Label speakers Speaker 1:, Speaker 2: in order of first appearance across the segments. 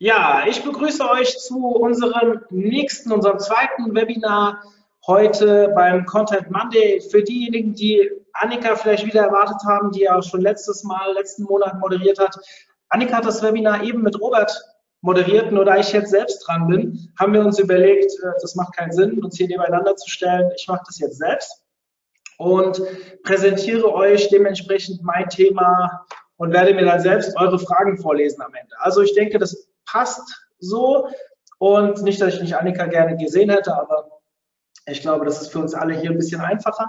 Speaker 1: Ja, ich begrüße euch zu unserem nächsten, unserem zweiten Webinar heute beim Content Monday. Für diejenigen, die Annika vielleicht wieder erwartet haben, die ja schon letztes Mal, letzten Monat moderiert hat. Annika hat das Webinar eben mit Robert moderiert. Nur da ich jetzt selbst dran bin, haben wir uns überlegt, äh, das macht keinen Sinn, uns hier nebeneinander zu stellen. Ich mache das jetzt selbst und präsentiere euch dementsprechend mein Thema und werde mir dann selbst eure Fragen vorlesen am Ende. Also ich denke, das passt so. Und nicht, dass ich nicht Annika gerne gesehen hätte, aber ich glaube, das ist für uns alle hier ein bisschen einfacher.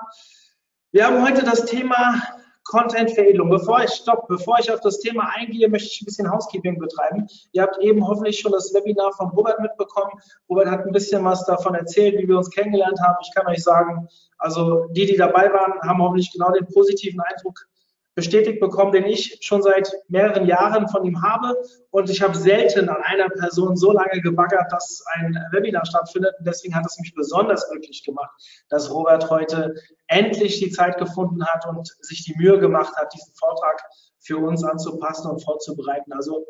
Speaker 1: Wir haben heute das Thema Content-Veredelung. Bevor ich stopp, bevor ich auf das Thema eingehe, möchte ich ein bisschen Housekeeping betreiben. Ihr habt eben hoffentlich schon das Webinar von Robert mitbekommen. Robert hat ein bisschen was davon erzählt, wie wir uns kennengelernt haben. Ich kann euch sagen, also die, die dabei waren, haben hoffentlich genau den positiven Eindruck bestätigt bekommen, den ich schon seit mehreren Jahren von ihm habe. Und ich habe selten an einer Person so lange gebaggert, dass ein Webinar stattfindet. Und deswegen hat es mich besonders glücklich gemacht, dass Robert heute endlich die Zeit gefunden hat und sich die Mühe gemacht hat, diesen Vortrag für uns anzupassen und vorzubereiten. Also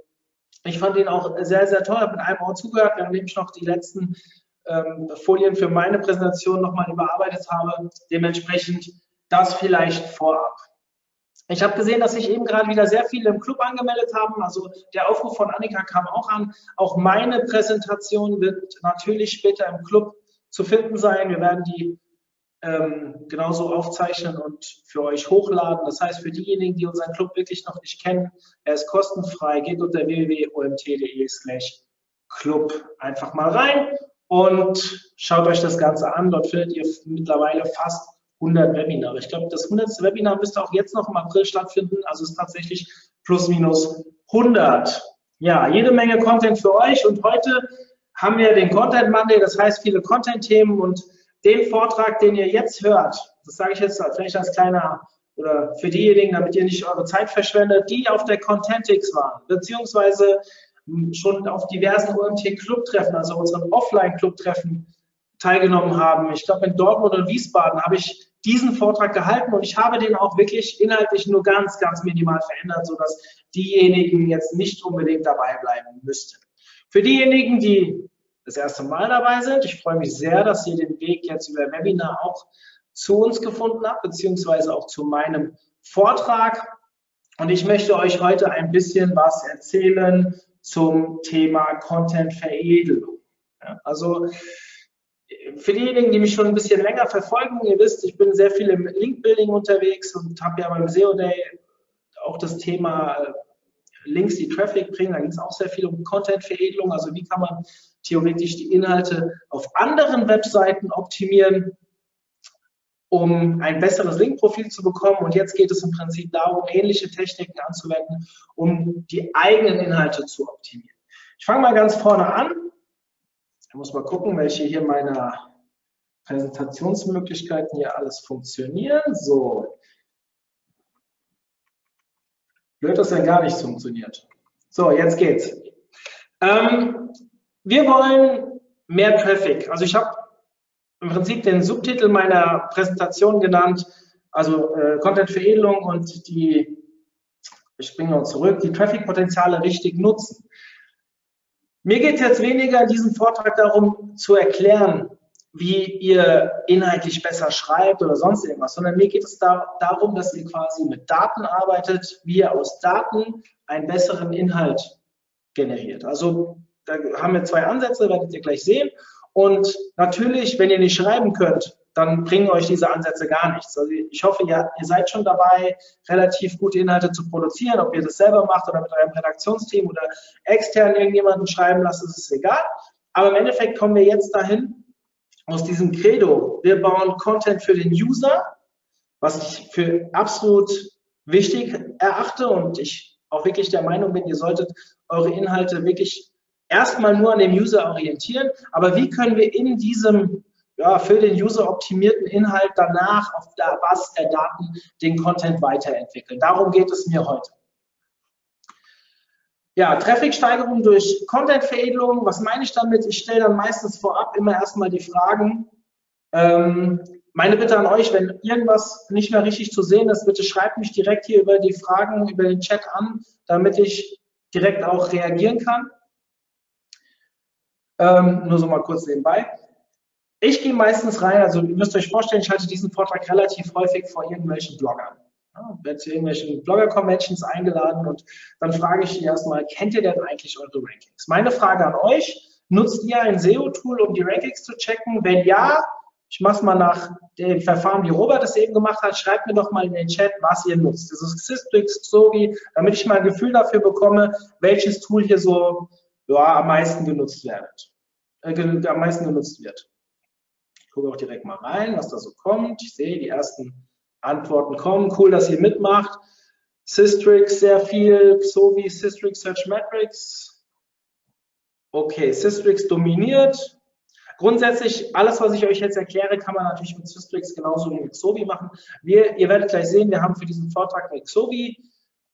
Speaker 1: ich fand ihn auch sehr, sehr toll, habe mit einem Ohr zugehört, während ich noch die letzten ähm, Folien für meine Präsentation nochmal überarbeitet habe. Dementsprechend das vielleicht vorab. Ich habe gesehen, dass sich eben gerade wieder sehr viele im Club angemeldet haben. Also der Aufruf von Annika kam auch an. Auch meine Präsentation wird natürlich später im Club zu finden sein. Wir werden die ähm, genauso aufzeichnen und für euch hochladen. Das heißt, für diejenigen, die unseren Club wirklich noch nicht kennen, er ist kostenfrei. Geht unter www.omt.de slash Club einfach mal rein und schaut euch das Ganze an. Dort findet ihr mittlerweile fast 100 Webinare. Ich glaube, das 100. Webinar müsste auch jetzt noch im April stattfinden. Also ist tatsächlich plus minus 100. Ja, jede Menge Content für euch. Und heute haben wir den Content Monday, das heißt viele Content-Themen und den Vortrag, den ihr jetzt hört, das sage ich jetzt vielleicht als kleiner oder für diejenigen, damit ihr nicht eure Zeit verschwendet, die auf der Contentix waren, beziehungsweise schon auf diversen OMT-Clubtreffen, also unseren Offline-Clubtreffen teilgenommen haben. Ich glaube, in Dortmund und Wiesbaden habe ich diesen Vortrag gehalten und ich habe den auch wirklich inhaltlich nur ganz, ganz minimal verändert, sodass diejenigen jetzt nicht unbedingt dabei bleiben müssten. Für diejenigen, die das erste Mal dabei sind, ich freue mich sehr, dass ihr den Weg jetzt über Webinar auch zu uns gefunden habt, beziehungsweise auch zu meinem Vortrag. Und ich möchte euch heute ein bisschen was erzählen zum Thema Content-Veredelung. Also für diejenigen, die mich schon ein bisschen länger verfolgen, ihr wisst, ich bin sehr viel im Link-Building unterwegs und habe ja beim SEO Day auch das Thema Links, die Traffic bringen. Da ging es auch sehr viel um Content-Veredelung. Also wie kann man theoretisch die Inhalte auf anderen Webseiten optimieren, um ein besseres Link-Profil zu bekommen. Und jetzt geht es im Prinzip darum, ähnliche Techniken anzuwenden, um die eigenen Inhalte zu optimieren. Ich fange mal ganz vorne an. Ich muss mal gucken, welche hier meine Präsentationsmöglichkeiten hier alles funktionieren. So. Blöd, dass dann gar nichts funktioniert. So, jetzt geht's. Ähm, wir wollen mehr Traffic. Also ich habe im Prinzip den Subtitel meiner Präsentation genannt, also äh, Content-Veredelung und die, ich springe noch zurück, die Traffic-Potenziale richtig nutzen. Mir geht es jetzt weniger in diesem Vortrag darum zu erklären, wie ihr inhaltlich besser schreibt oder sonst irgendwas, sondern mir geht es da, darum, dass ihr quasi mit Daten arbeitet, wie ihr aus Daten einen besseren Inhalt generiert. Also da haben wir zwei Ansätze, werdet ihr gleich sehen. Und natürlich, wenn ihr nicht schreiben könnt, dann bringen euch diese Ansätze gar nichts. Also ich hoffe, ihr, ihr seid schon dabei, relativ gute Inhalte zu produzieren. Ob ihr das selber macht oder mit eurem Redaktionsteam oder extern irgendjemanden schreiben lasst, ist es egal. Aber im Endeffekt kommen wir jetzt dahin, aus diesem Credo, wir bauen Content für den User, was ich für absolut wichtig erachte und ich auch wirklich der Meinung bin, ihr solltet eure Inhalte wirklich erstmal nur an dem User orientieren, aber wie können wir in diesem ja, für den User optimierten Inhalt danach auf der Basis der Daten den Content weiterentwickeln. Darum geht es mir heute. Ja, Traffic-Steigerung durch Content-Veredelung. Was meine ich damit? Ich stelle dann meistens vorab immer erstmal die Fragen. Ähm, meine Bitte an euch, wenn irgendwas nicht mehr richtig zu sehen ist, bitte schreibt mich direkt hier über die Fragen, über den Chat an, damit ich direkt auch reagieren kann. Ähm, nur so mal kurz nebenbei. Ich gehe meistens rein, also ihr müsst euch vorstellen, ich halte diesen Vortrag relativ häufig vor irgendwelchen Bloggern. Ja, werde zu irgendwelchen Blogger-Conventions eingeladen und dann frage ich die erstmal, kennt ihr denn eigentlich eure Rankings? Meine Frage an euch, nutzt ihr ein SEO-Tool, um die Rankings zu checken? Wenn ja, ich mache es mal nach dem Verfahren, wie Robert es eben gemacht hat. Schreibt mir doch mal in den Chat, was ihr nutzt. Das ist Systrix, Xovi, damit ich mal ein Gefühl dafür bekomme, welches Tool hier so ja, am meisten genutzt wird. Äh, am meisten genutzt wird. Gucke auch direkt mal rein, was da so kommt. Ich sehe, die ersten Antworten kommen. Cool, dass ihr mitmacht. Systrix sehr viel, Xovi, Systrix Search Metrics. Okay, Systrix dominiert. Grundsätzlich, alles, was ich euch jetzt erkläre, kann man natürlich mit Systrix genauso wie mit Xovi machen. Wir, ihr werdet gleich sehen, wir haben für diesen Vortrag mit Xovi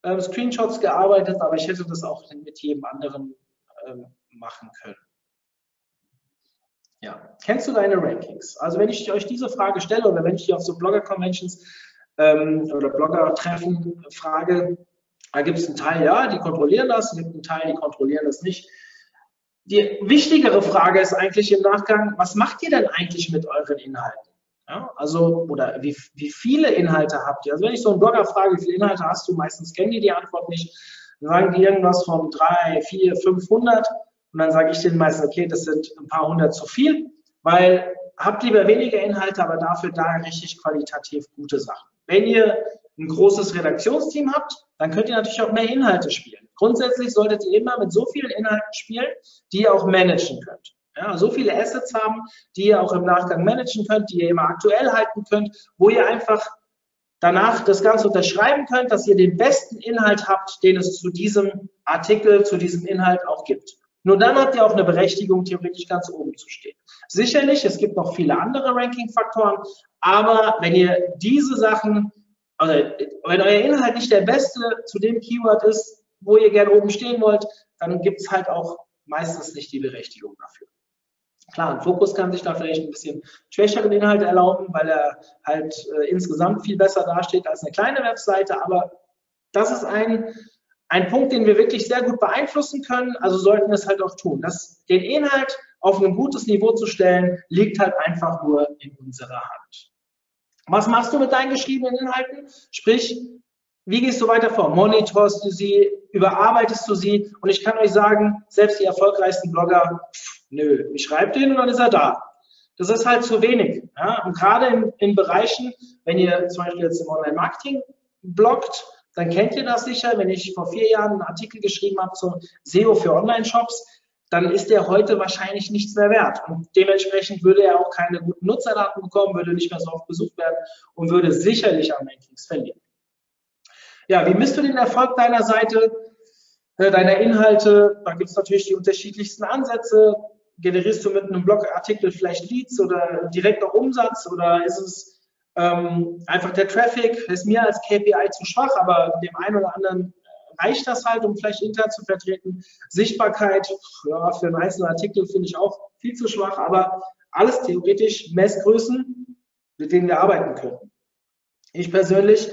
Speaker 1: äh, Screenshots gearbeitet, aber ich hätte das auch mit jedem anderen äh, machen können. Ja. Kennst du deine Rankings? Also wenn ich euch diese Frage stelle oder wenn ich die auf so Blogger-Conventions ähm, oder Blogger-Treffen frage, da gibt es einen Teil, ja, die kontrollieren das, es gibt einen Teil, die kontrollieren das nicht. Die wichtigere Frage ist eigentlich im Nachgang, was macht ihr denn eigentlich mit euren Inhalten? Ja, also, oder wie, wie viele Inhalte habt ihr? Also wenn ich so einen Blogger frage, wie viele Inhalte hast du, meistens kennen die die Antwort nicht, dann sagen die irgendwas von drei, vier, 500 und dann sage ich denen meistens, okay, das sind ein paar hundert zu viel, weil habt lieber weniger Inhalte, aber dafür da richtig qualitativ gute Sachen. Wenn ihr ein großes Redaktionsteam habt, dann könnt ihr natürlich auch mehr Inhalte spielen. Grundsätzlich solltet ihr immer mit so vielen Inhalten spielen, die ihr auch managen könnt. Ja, so viele Assets haben, die ihr auch im Nachgang managen könnt, die ihr immer aktuell halten könnt, wo ihr einfach danach das Ganze unterschreiben könnt, dass ihr den besten Inhalt habt, den es zu diesem Artikel, zu diesem Inhalt auch gibt. Nur dann habt ihr auch eine Berechtigung, theoretisch ganz oben zu stehen. Sicherlich, es gibt noch viele andere Ranking-Faktoren, aber wenn ihr diese Sachen, also wenn euer Inhalt nicht der beste zu dem Keyword ist, wo ihr gerne oben stehen wollt, dann gibt es halt auch meistens nicht die Berechtigung dafür. Klar, ein Fokus kann sich da vielleicht ein bisschen schwächeren Inhalt erlauben, weil er halt äh, insgesamt viel besser dasteht als eine kleine Webseite, aber das ist ein ein Punkt, den wir wirklich sehr gut beeinflussen können, also sollten wir es halt auch tun. Das, den Inhalt auf ein gutes Niveau zu stellen, liegt halt einfach nur in unserer Hand. Was machst du mit deinen geschriebenen Inhalten? Sprich, wie gehst du weiter vor? Monitorst du sie? Überarbeitest du sie? Und ich kann euch sagen, selbst die erfolgreichsten Blogger, pff, nö, ich schreibe den und dann ist er da. Das ist halt zu wenig. Ja? Und gerade in, in Bereichen, wenn ihr zum Beispiel jetzt im Online-Marketing bloggt, dann kennt ihr das sicher. Wenn ich vor vier Jahren einen Artikel geschrieben habe zum SEO für Online-Shops, dann ist der heute wahrscheinlich nichts mehr wert. Und dementsprechend würde er auch keine guten Nutzerdaten bekommen, würde nicht mehr so oft besucht werden und würde sicherlich am Rankings verlieren. Ja, wie misst du den Erfolg deiner Seite, äh, deiner Inhalte? Da gibt es natürlich die unterschiedlichsten Ansätze. Generierst du mit einem Blogartikel vielleicht Leads oder direkter Umsatz oder ist es ähm, einfach der Traffic ist mir als KPI zu schwach, aber dem einen oder anderen reicht das halt, um vielleicht intern zu vertreten. Sichtbarkeit, ja, für einen einzelnen Artikel finde ich auch viel zu schwach, aber alles theoretisch Messgrößen, mit denen wir arbeiten können. Ich persönlich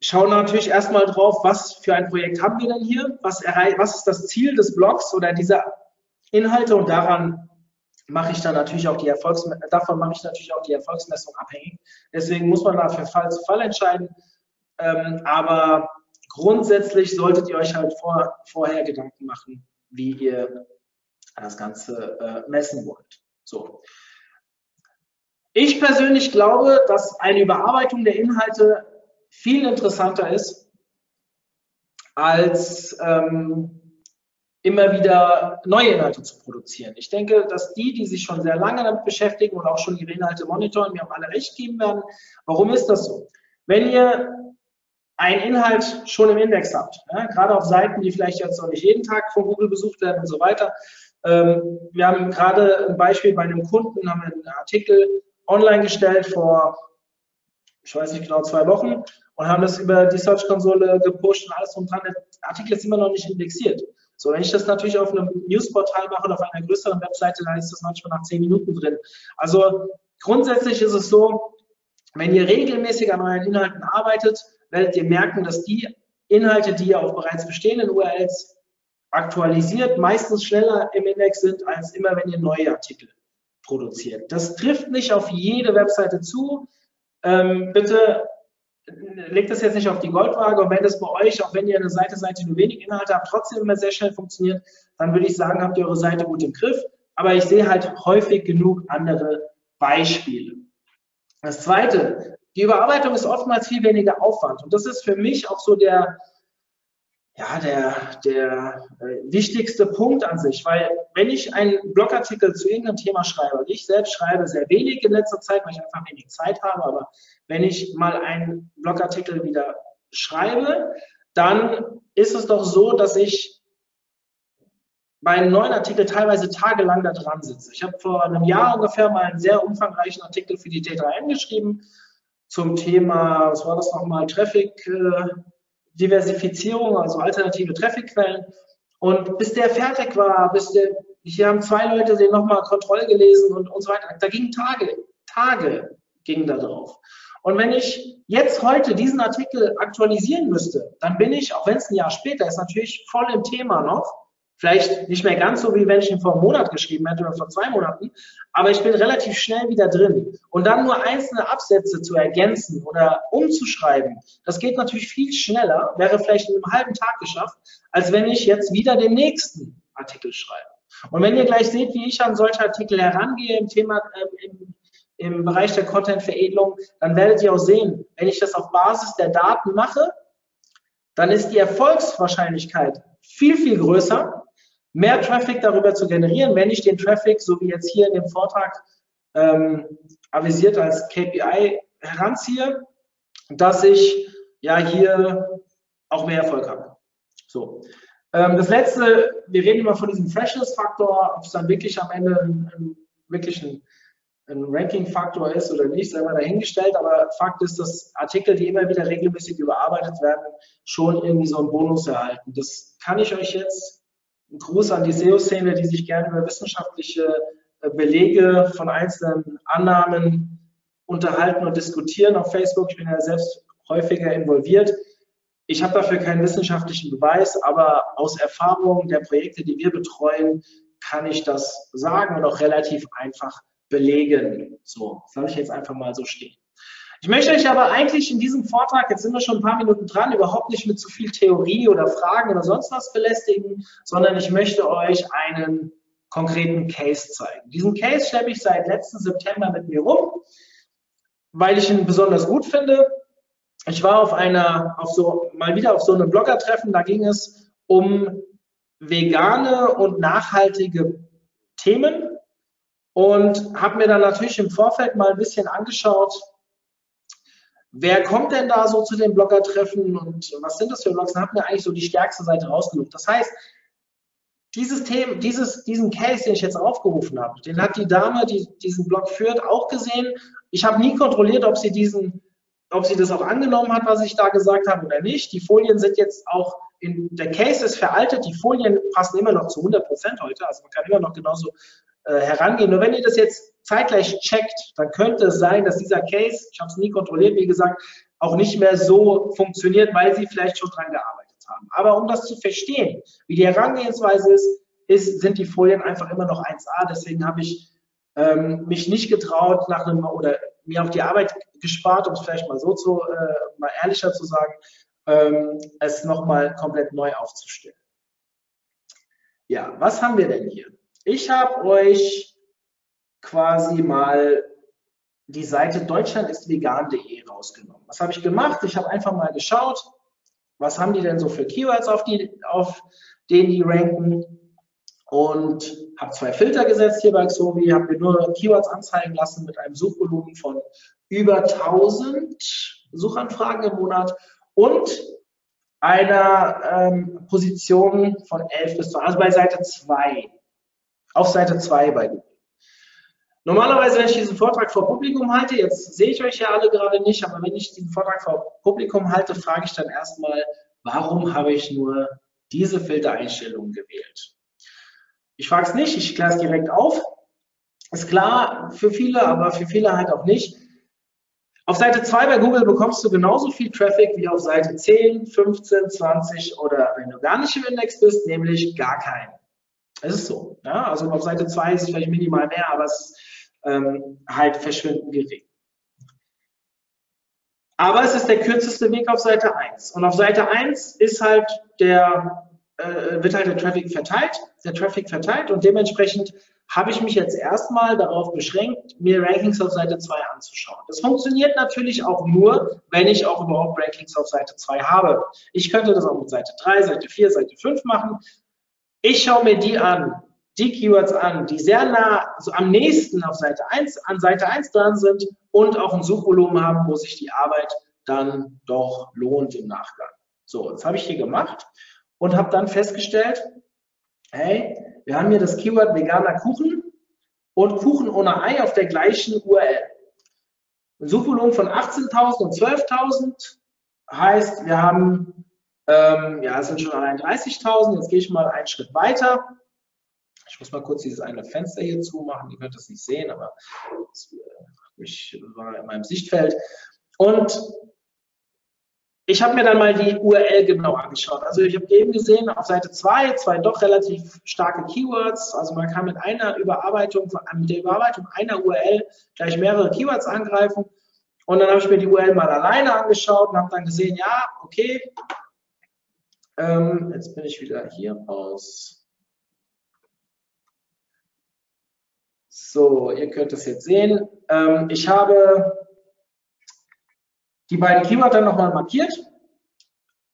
Speaker 1: schaue natürlich erstmal drauf, was für ein Projekt haben wir denn hier, was, was ist das Ziel des Blogs oder dieser Inhalte und daran mache ich dann natürlich auch die Erfolgs davon mache ich natürlich auch die Erfolgsmessung abhängig. Deswegen muss man da für Fall zu Fall entscheiden. Ähm, aber grundsätzlich solltet ihr euch halt vor, vorher Gedanken machen, wie ihr das Ganze äh, messen wollt. So. Ich persönlich glaube, dass eine Überarbeitung der Inhalte viel interessanter ist als ähm, immer wieder neue Inhalte zu produzieren. Ich denke, dass die, die sich schon sehr lange damit beschäftigen und auch schon ihre Inhalte monitoren, mir auch alle recht geben werden. Warum ist das so? Wenn ihr einen Inhalt schon im Index habt. Ja, gerade auf Seiten, die vielleicht jetzt noch nicht jeden Tag von Google besucht werden und so weiter. Ähm, wir haben gerade ein Beispiel bei einem Kunden, haben einen Artikel online gestellt vor, ich weiß nicht genau, zwei Wochen und haben das über die Search-Konsole gepusht und alles drum dran. Der Artikel ist immer noch nicht indexiert. So, wenn ich das natürlich auf einem Newsportal mache oder auf einer größeren Webseite, dann ist das manchmal nach zehn Minuten drin. Also grundsätzlich ist es so, wenn ihr regelmäßig an euren Inhalten arbeitet, werdet ihr merken, dass die Inhalte, die ihr auf bereits bestehenden URLs aktualisiert, meistens schneller im Index sind, als immer, wenn ihr neue Artikel produziert. Das trifft nicht auf jede Webseite zu. Ähm, bitte legt das jetzt nicht auf die Goldwaage und wenn das bei euch, auch wenn ihr eine Seite seid, die nur wenig Inhalte habt, trotzdem immer sehr schnell funktioniert, dann würde ich sagen, habt ihr eure Seite gut im Griff. Aber ich sehe halt häufig genug andere Beispiele. Das zweite, die Überarbeitung ist oftmals viel weniger Aufwand. Und das ist für mich auch so der, ja, der, der äh, wichtigste Punkt an sich, weil wenn ich einen Blogartikel zu irgendeinem Thema schreibe, und ich selbst schreibe sehr wenig in letzter Zeit, weil ich einfach wenig Zeit habe, aber wenn ich mal einen Blogartikel wieder schreibe, dann ist es doch so, dass ich bei einem neuen Artikel teilweise tagelang da dran sitze. Ich habe vor einem Jahr ungefähr mal einen sehr umfangreichen Artikel für die T3N geschrieben zum Thema, was war das nochmal, Traffic, äh, Diversifizierung, also alternative Trafficquellen. Und bis der fertig war, bis der, hier haben zwei Leute den nochmal Kontroll gelesen und, und so weiter. Da gingen Tage, Tage gingen da drauf. Und wenn ich jetzt heute diesen Artikel aktualisieren müsste, dann bin ich, auch wenn es ein Jahr später ist, natürlich voll im Thema noch. Vielleicht nicht mehr ganz so, wie wenn ich ihn vor einem Monat geschrieben hätte oder vor zwei Monaten, aber ich bin relativ schnell wieder drin. Und dann nur einzelne Absätze zu ergänzen oder umzuschreiben, das geht natürlich viel schneller, wäre vielleicht in einem halben Tag geschafft, als wenn ich jetzt wieder den nächsten Artikel schreibe. Und wenn ihr gleich seht, wie ich an solche Artikel herangehe im Thema, äh, im, im Bereich der Content-Veredelung, dann werdet ihr auch sehen, wenn ich das auf Basis der Daten mache, dann ist die Erfolgswahrscheinlichkeit viel, viel größer, mehr Traffic darüber zu generieren, wenn ich den Traffic, so wie jetzt hier in dem Vortrag ähm, avisiert als KPI heranziehe, dass ich ja hier auch mehr Erfolg habe. So. Ähm, das letzte, wir reden immer von diesem Freshness-Faktor, ob es dann wirklich am Ende wirklich ein, ein Ranking-Faktor ist oder nicht, sei mal dahingestellt, aber Fakt ist, dass Artikel, die immer wieder regelmäßig überarbeitet werden, schon irgendwie so einen Bonus erhalten. Das kann ich euch jetzt ein Gruß an die SEO-Szene, die sich gerne über wissenschaftliche äh, Belege von einzelnen Annahmen unterhalten und diskutieren auf Facebook. Ich bin ja selbst häufiger involviert. Ich habe dafür keinen wissenschaftlichen Beweis, aber aus Erfahrung der Projekte, die wir betreuen, kann ich das sagen und auch relativ einfach belegen. So, soll ich jetzt einfach mal so stehen. Ich möchte euch aber eigentlich in diesem Vortrag, jetzt sind wir schon ein paar Minuten dran, überhaupt nicht mit zu viel Theorie oder Fragen oder sonst was belästigen, sondern ich möchte euch einen konkreten Case zeigen. Diesen Case schleppe ich seit letzten September mit mir rum, weil ich ihn besonders gut finde. Ich war auf einer, auf so, mal wieder auf so einem Blogger-Treffen, da ging es um vegane und nachhaltige Themen und habe mir dann natürlich im Vorfeld mal ein bisschen angeschaut, Wer kommt denn da so zu den Blogger-Treffen und was sind das für Blogs? Dann hat mir eigentlich so die stärkste Seite rausgesucht. Das heißt, dieses Thema, dieses, diesen Case, den ich jetzt aufgerufen habe, den hat die Dame, die diesen Blog führt, auch gesehen. Ich habe nie kontrolliert, ob sie diesen, ob sie das auch angenommen hat, was ich da gesagt habe oder nicht. Die Folien sind jetzt auch in, der Case ist veraltet, die Folien passen immer noch zu 100 Prozent heute, also man kann immer noch genauso äh, herangehen. Nur wenn ihr das jetzt zeitgleich checkt, dann könnte es sein, dass dieser Case, ich habe es nie kontrolliert, wie gesagt, auch nicht mehr so funktioniert, weil sie vielleicht schon dran gearbeitet haben. Aber um das zu verstehen, wie die Herangehensweise ist, ist sind die Folien einfach immer noch 1A. Deswegen habe ich ähm, mich nicht getraut, nach einem oder mir auf die Arbeit gespart, um es vielleicht mal so zu, äh, mal ehrlicher zu sagen, ähm, es nochmal komplett neu aufzustellen. Ja, was haben wir denn hier? Ich habe euch quasi mal die Seite deutschlandistvegan.de rausgenommen. Was habe ich gemacht? Ich habe einfach mal geschaut, was haben die denn so für Keywords, auf, die, auf denen die ranken und habe zwei Filter gesetzt hier bei Xovi, habe mir nur Keywords anzeigen lassen mit einem Suchvolumen von über 1000 Suchanfragen im Monat und einer ähm, Position von 11 bis 12, also bei Seite 2, auf Seite 2 bei Google. Normalerweise, wenn ich diesen Vortrag vor Publikum halte, jetzt sehe ich euch ja alle gerade nicht, aber wenn ich diesen Vortrag vor Publikum halte, frage ich dann erstmal, warum habe ich nur diese Filtereinstellungen gewählt? Ich frage es nicht, ich kläre es direkt auf. Ist klar für viele, aber für viele halt auch nicht. Auf Seite 2 bei Google bekommst du genauso viel Traffic wie auf Seite 10, 15, 20 oder wenn du gar nicht im Index bist, nämlich gar keinen. Es ist so. Ja? Also auf Seite 2 ist es vielleicht minimal mehr, aber es ist ähm, halt verschwindend gering. Aber es ist der kürzeste Weg auf Seite 1. Und auf Seite 1 ist halt der, äh, wird halt der Traffic verteilt, der Traffic verteilt und dementsprechend habe ich mich jetzt erstmal darauf beschränkt, mir Rankings auf Seite 2 anzuschauen. Das funktioniert natürlich auch nur, wenn ich auch überhaupt Rankings auf Seite 2 habe. Ich könnte das auch mit Seite 3, Seite 4, Seite 5 machen. Ich schaue mir die an, die Keywords an, die sehr nah, also am nächsten auf Seite 1, an Seite 1 dran sind und auch ein Suchvolumen haben, wo sich die Arbeit dann doch lohnt im Nachgang. So, das habe ich hier gemacht und habe dann festgestellt, hey, wir haben hier das Keyword veganer Kuchen und Kuchen ohne Ei auf der gleichen URL. Ein Suchvolumen von 18.000 und 12.000 heißt, wir haben, ähm, ja, es sind schon allein 30.000. Jetzt gehe ich mal einen Schritt weiter ich muss mal kurz dieses eine Fenster hier zumachen. Ihr könnt das nicht sehen, aber äh, war in meinem Sichtfeld. Und ich habe mir dann mal die URL genau angeschaut. Also ich habe eben gesehen, auf Seite 2 zwei doch relativ starke Keywords. Also man kann mit einer Überarbeitung, mit der Überarbeitung einer URL gleich mehrere Keywords angreifen. Und dann habe ich mir die URL mal alleine angeschaut und habe dann gesehen, ja, okay, ähm, jetzt bin ich wieder hier raus. So, ihr könnt es jetzt sehen. Ähm, ich habe die beiden Keywords nochmal markiert.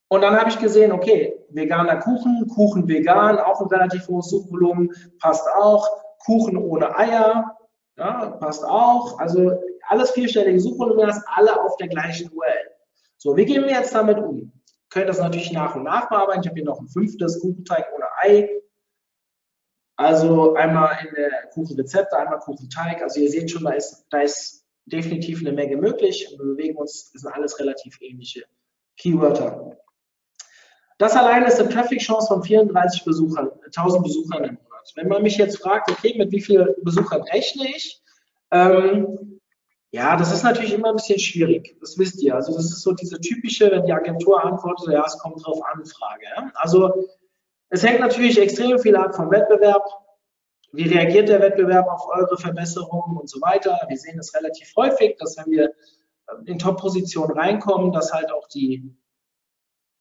Speaker 1: Und dann habe ich gesehen, okay, veganer Kuchen, Kuchen vegan, auch ein relativ hohes Suchvolumen, passt auch. Kuchen ohne Eier, ja, passt auch. Also alles vierstellige Suchvolumen, das alle auf der gleichen URL. So, wie gehen wir jetzt damit um? Können das natürlich nach und nach bearbeiten. Ich habe hier noch ein fünftes Kuchenteig ohne Ei. Also einmal in der Kuchenrezepte, einmal Kuchenteig. Also ihr seht schon, da ist, da ist definitiv eine Menge möglich. Wir bewegen uns, das sind alles relativ ähnliche Keywörter. Das allein ist eine Traffic-Chance von 34 Besuchern, 1000 Besuchern im Monat. Wenn man mich jetzt fragt, okay, mit wie vielen Besuchern rechne ich? Ähm, ja, das ist natürlich immer ein bisschen schwierig. Das wisst ihr. Also das ist so diese typische, wenn die Agentur antwortet, ja, es kommt drauf an, Frage. Also es hängt natürlich extrem viel ab vom Wettbewerb. Wie reagiert der Wettbewerb auf eure Verbesserungen und so weiter? Wir sehen es relativ häufig, dass wenn wir ähm, in Top-Positionen reinkommen, dass halt auch die,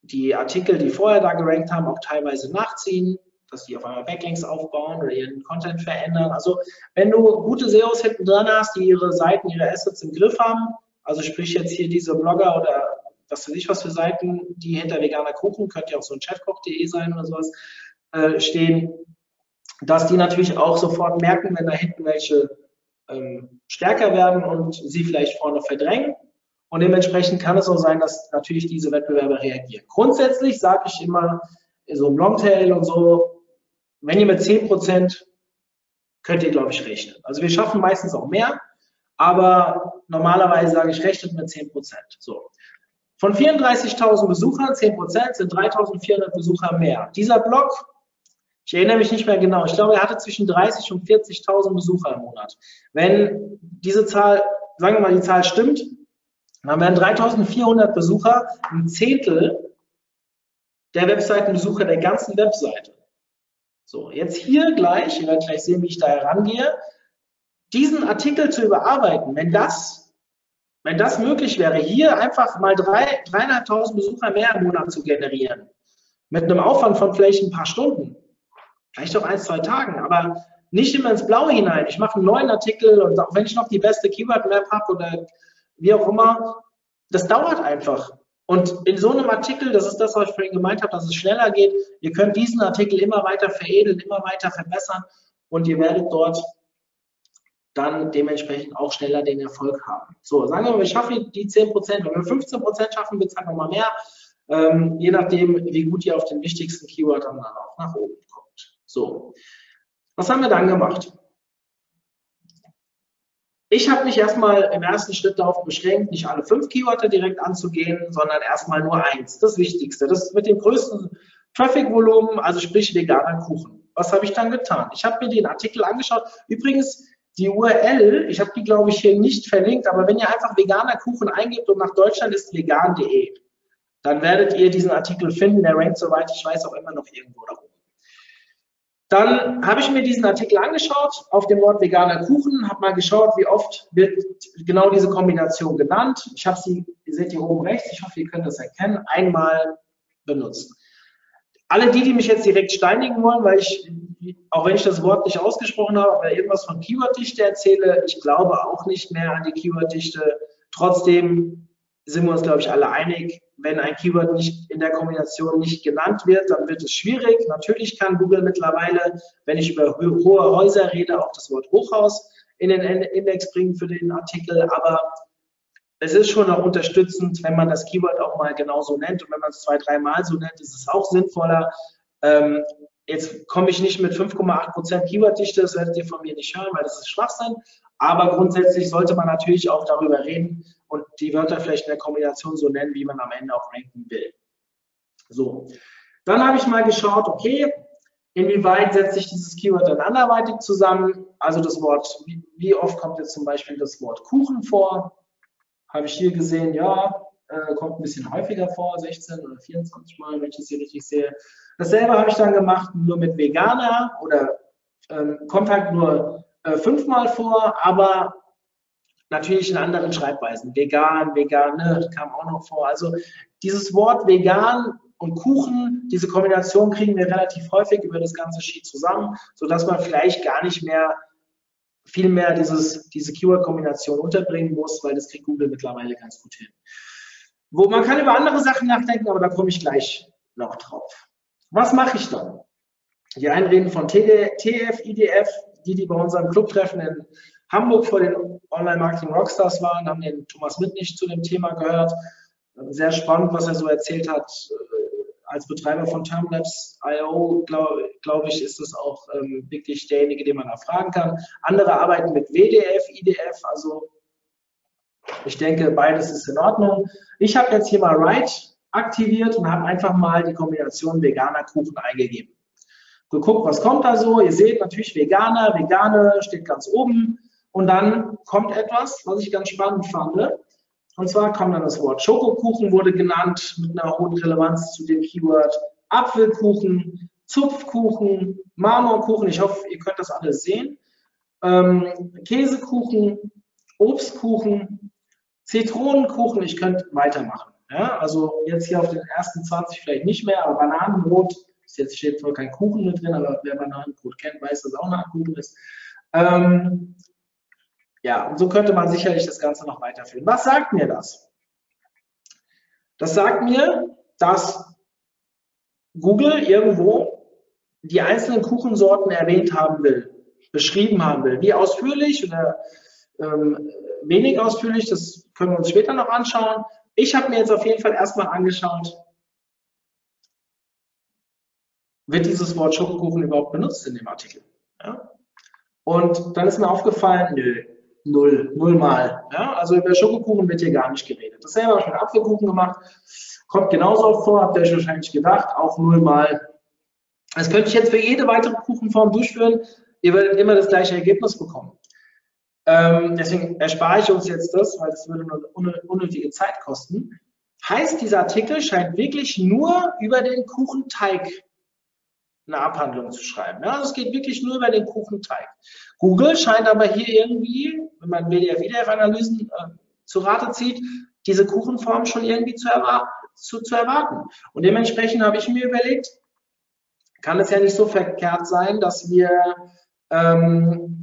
Speaker 1: die Artikel, die vorher da gerankt haben, auch teilweise nachziehen, dass die auf einmal Backlinks aufbauen oder ihren Content verändern. Also wenn du gute SEOs hinten dran hast, die ihre Seiten, ihre Assets im Griff haben, also sprich jetzt hier diese Blogger oder was weiß ich was für Seiten, die hinter veganer Kuchen, könnte ja auch so ein chefkoch.de sein oder sowas, äh, stehen, dass die natürlich auch sofort merken, wenn da hinten welche ähm, stärker werden und sie vielleicht vorne verdrängen. Und dementsprechend kann es auch sein, dass natürlich diese Wettbewerber reagieren. Grundsätzlich sage ich immer, so im Longtail und so, wenn ihr mit 10% könnt ihr, glaube ich, rechnen. Also wir schaffen meistens auch mehr, aber normalerweise sage ich, rechnet mit 10%. So. Von 34.000 Besuchern, 10% sind 3.400 Besucher mehr. Dieser Blog, ich erinnere mich nicht mehr genau, ich glaube, er hatte zwischen 30 und 40.000 Besucher im Monat. Wenn diese Zahl, sagen wir mal, die Zahl stimmt, dann wären 3.400 Besucher ein Zehntel der Webseitenbesucher der ganzen Webseite. So, jetzt hier gleich, ihr werdet gleich sehen, wie ich da herangehe, diesen Artikel zu überarbeiten, wenn das wenn das möglich wäre, hier einfach mal drei, dreieinhalbtausend Besucher mehr im Monat zu generieren, mit einem Aufwand von vielleicht ein paar Stunden, vielleicht auch ein, zwei Tagen, aber nicht immer ins Blaue hinein. Ich mache einen neuen Artikel und auch wenn ich noch die beste Keyword-Map habe oder wie auch immer, das dauert einfach. Und in so einem Artikel, das ist das, was ich vorhin gemeint habe, dass es schneller geht, ihr könnt diesen Artikel immer weiter veredeln, immer weiter verbessern und ihr werdet dort dann dementsprechend auch schneller den Erfolg haben. So, sagen wir mal, wir schaffen die 10%, wenn wir 15% schaffen, wird es halt nochmal mehr, ähm, je nachdem, wie gut ihr auf den wichtigsten Keyword dann auch nach oben kommt. So, was haben wir dann gemacht? Ich habe mich erstmal im ersten Schritt darauf beschränkt, nicht alle fünf Keywörter direkt anzugehen, sondern erstmal nur eins, das Wichtigste. Das mit dem größten Traffic-Volumen, also sprich veganer Kuchen. Was habe ich dann getan? Ich habe mir den Artikel angeschaut. Übrigens, die URL, ich habe die, glaube ich, hier nicht verlinkt, aber wenn ihr einfach veganer Kuchen eingebt und nach Deutschland ist vegan.de, dann werdet ihr diesen Artikel finden. Der rankt, soweit ich weiß, auch immer noch irgendwo da oben. Dann habe ich mir diesen Artikel angeschaut auf dem Wort veganer Kuchen, habe mal geschaut, wie oft wird genau diese Kombination genannt. Ich habe sie, ihr seht hier oben rechts, ich hoffe, ihr könnt das erkennen, einmal benutzt. Alle die, die mich jetzt direkt steinigen wollen, weil ich, auch wenn ich das Wort nicht ausgesprochen habe, aber irgendwas von Keyworddichte erzähle, ich glaube auch nicht mehr an die Keyworddichte. Trotzdem sind wir uns, glaube ich, alle einig, wenn ein Keyword nicht in der Kombination nicht genannt wird, dann wird es schwierig. Natürlich kann Google mittlerweile, wenn ich über hohe Häuser rede, auch das Wort Hochhaus in den Index bringen für den Artikel, aber es ist schon auch unterstützend, wenn man das Keyword auch mal genauso nennt und wenn man es zwei, dreimal so nennt, ist es auch sinnvoller. Ähm, jetzt komme ich nicht mit 5,8% Keyworddichte, das werdet ihr von mir nicht hören, weil das ist Schwachsinn, aber grundsätzlich sollte man natürlich auch darüber reden und die Wörter vielleicht in der Kombination so nennen, wie man am Ende auch ranken will. So, dann habe ich mal geschaut, okay, inwieweit setzt sich dieses Keyword dann anderweitig zusammen? Also das Wort, wie, oft kommt jetzt zum Beispiel das Wort Kuchen vor? Habe ich hier gesehen, ja, äh, kommt ein bisschen häufiger vor, 16 oder 24 Mal, wenn ich das hier richtig sehe. Dasselbe habe ich dann gemacht, nur mit Veganer oder ähm, kommt halt nur äh, fünfmal vor, aber natürlich in anderen Schreibweisen. Vegan, vegane kam auch noch vor. Also dieses Wort vegan und Kuchen, diese Kombination kriegen wir relativ häufig über das ganze Sheet zusammen, sodass man vielleicht gar nicht mehr viel mehr dieses, diese Keyword-Kombination unterbringen muss, weil das kriegt Google mittlerweile ganz gut hin. Wo man kann über andere Sachen nachdenken, aber da komme ich gleich noch drauf. Was mache ich dann? Die einen reden von TF, IDF, die, die bei unserem Clubtreffen in Hamburg vor den Online-Marketing-Rockstars waren, haben den Thomas Mittnich zu dem Thema gehört. Sehr spannend, was er so erzählt hat. Als Betreiber von Termlabs.io, glaube glaub ich, ist das auch ähm, wirklich derjenige, den man da fragen kann. Andere arbeiten mit WDF, IDF, also ich denke, beides ist in Ordnung. Ich habe jetzt hier mal Write aktiviert und habe einfach mal die Kombination veganer Kuchen eingegeben geguckt, was kommt da so. Ihr seht natürlich Veganer, Vegane steht ganz oben. Und dann kommt etwas, was ich ganz spannend fand. Und zwar kommt dann das Wort Schokokuchen, wurde genannt mit einer hohen Relevanz zu dem Keyword Apfelkuchen, Zupfkuchen, Marmorkuchen. Ich hoffe, ihr könnt das alles sehen. Ähm, Käsekuchen, Obstkuchen, Zitronenkuchen. Ich könnte weitermachen. Ja, also jetzt hier auf den ersten 20 vielleicht nicht mehr, aber Bananenbrot ist jetzt steht zwar kein Kuchen mit drin, aber wer Bananenbrot kennt, weiß, dass auch eine Art Kuchen ist. Ähm, ja, und so könnte man sicherlich das Ganze noch weiterführen. Was sagt mir das? Das sagt mir, dass Google irgendwo die einzelnen Kuchensorten erwähnt haben will, beschrieben haben will. Wie ausführlich oder ähm, wenig ausführlich, das können wir uns später noch anschauen. Ich habe mir jetzt auf jeden Fall erstmal angeschaut, wird dieses Wort Schokokuchen überhaupt benutzt in dem Artikel? Ja? Und dann ist mir aufgefallen, nö, null, null mal. Ja? Also über Schokokuchen wird hier gar nicht geredet. Dasselbe habe ich mit Apfelkuchen gemacht, kommt genauso oft vor, habt ihr euch wahrscheinlich gedacht, auch null mal. Das könnte ich jetzt für jede weitere Kuchenform durchführen, ihr werdet immer das gleiche Ergebnis bekommen. Ähm, deswegen erspare ich uns jetzt das, weil das würde nur unnötige Zeit kosten. Heißt, dieser Artikel scheint wirklich nur über den Kuchenteig eine Abhandlung zu schreiben. Ja, es geht wirklich nur über den Kuchenteig. Google scheint aber hier irgendwie, wenn man WDF-IDF-Analysen äh, zu Rate zieht, diese Kuchenform schon irgendwie zu, erwar zu, zu erwarten. Und dementsprechend habe ich mir überlegt, kann es ja nicht so verkehrt sein, dass wir ähm,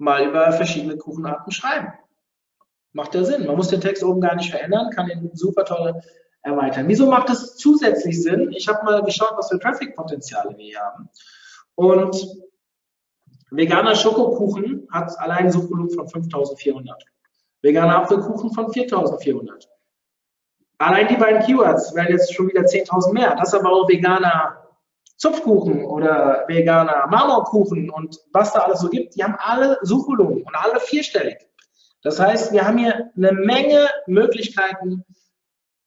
Speaker 1: mal über verschiedene Kuchenarten schreiben. Macht ja Sinn. Man muss den Text oben gar nicht verändern, kann den super tolle erweitern. Wieso macht es zusätzlich Sinn? Ich habe mal geschaut, was für Traffic-Potenziale wir hier haben. Und Veganer Schokokuchen hat allein ein Suchvolumen von 5400. Veganer Apfelkuchen von 4400. Allein die beiden Keywords werden jetzt schon wieder 10.000 mehr. Das aber auch veganer Zupfkuchen oder veganer Marmorkuchen und was da alles so gibt, die haben alle Suchvolumen und alle vierstellig. Das heißt, wir haben hier eine Menge Möglichkeiten,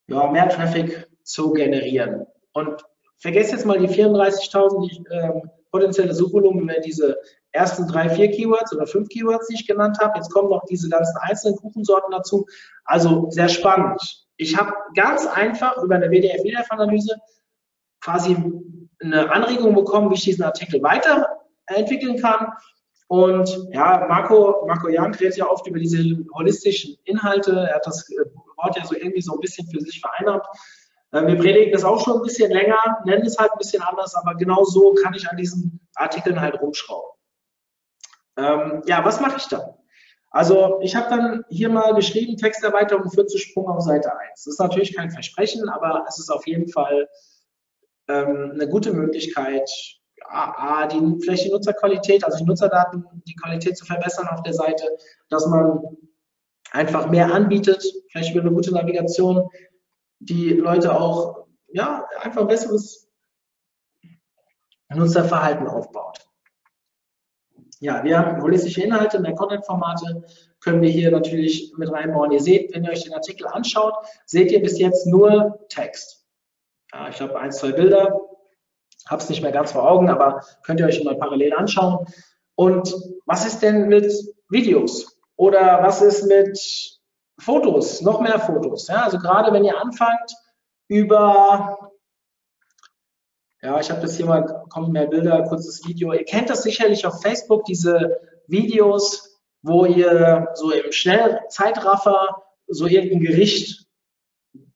Speaker 1: ja, mehr Traffic zu generieren. Und vergesst jetzt mal die 34.000 äh, potenzielle Suchvolumen, wenn diese ersten drei, vier Keywords oder fünf Keywords, die ich genannt habe. Jetzt kommen noch diese ganzen einzelnen Kuchensorten dazu. Also sehr spannend. Ich habe ganz einfach über eine WDF-WDF-Analyse quasi eine Anregung bekommen, wie ich diesen Artikel weiterentwickeln kann. Und ja, Marco, Marco Young redet ja oft über diese holistischen Inhalte. Er hat das Wort ja so irgendwie so ein bisschen für sich vereinnahmt. Äh, wir predigen das auch schon ein bisschen länger, nennen es halt ein bisschen anders, aber genau so kann ich an diesen Artikeln halt rumschrauben. Ähm, ja, was mache ich dann? Also ich habe dann hier mal geschrieben, Texterweiterung führt zu Sprung auf Seite 1. Das ist natürlich kein Versprechen, aber es ist auf jeden Fall ähm, eine gute Möglichkeit, A, die, vielleicht die Nutzerqualität, also die Nutzerdaten, die Qualität zu verbessern auf der Seite, dass man einfach mehr anbietet, vielleicht über eine gute Navigation, die Leute auch ja, einfach besseres Nutzerverhalten aufbaut. Ja, wir haben holistische Inhalte, mehr Content-Formate können wir hier natürlich mit reinbauen. Ihr seht, wenn ihr euch den Artikel anschaut, seht ihr bis jetzt nur Text. Ja, ich habe ein, zwei Bilder, habe es nicht mehr ganz vor Augen, aber könnt ihr euch mal parallel anschauen. Und was ist denn mit Videos? Oder was ist mit Fotos, noch mehr Fotos? Ja, also gerade wenn ihr anfangt über ja, ich habe das hier mal, kommen mehr Bilder, kurzes Video. Ihr kennt das sicherlich auf Facebook, diese Videos, wo ihr so im Schnellzeitraffer so irgendein Gericht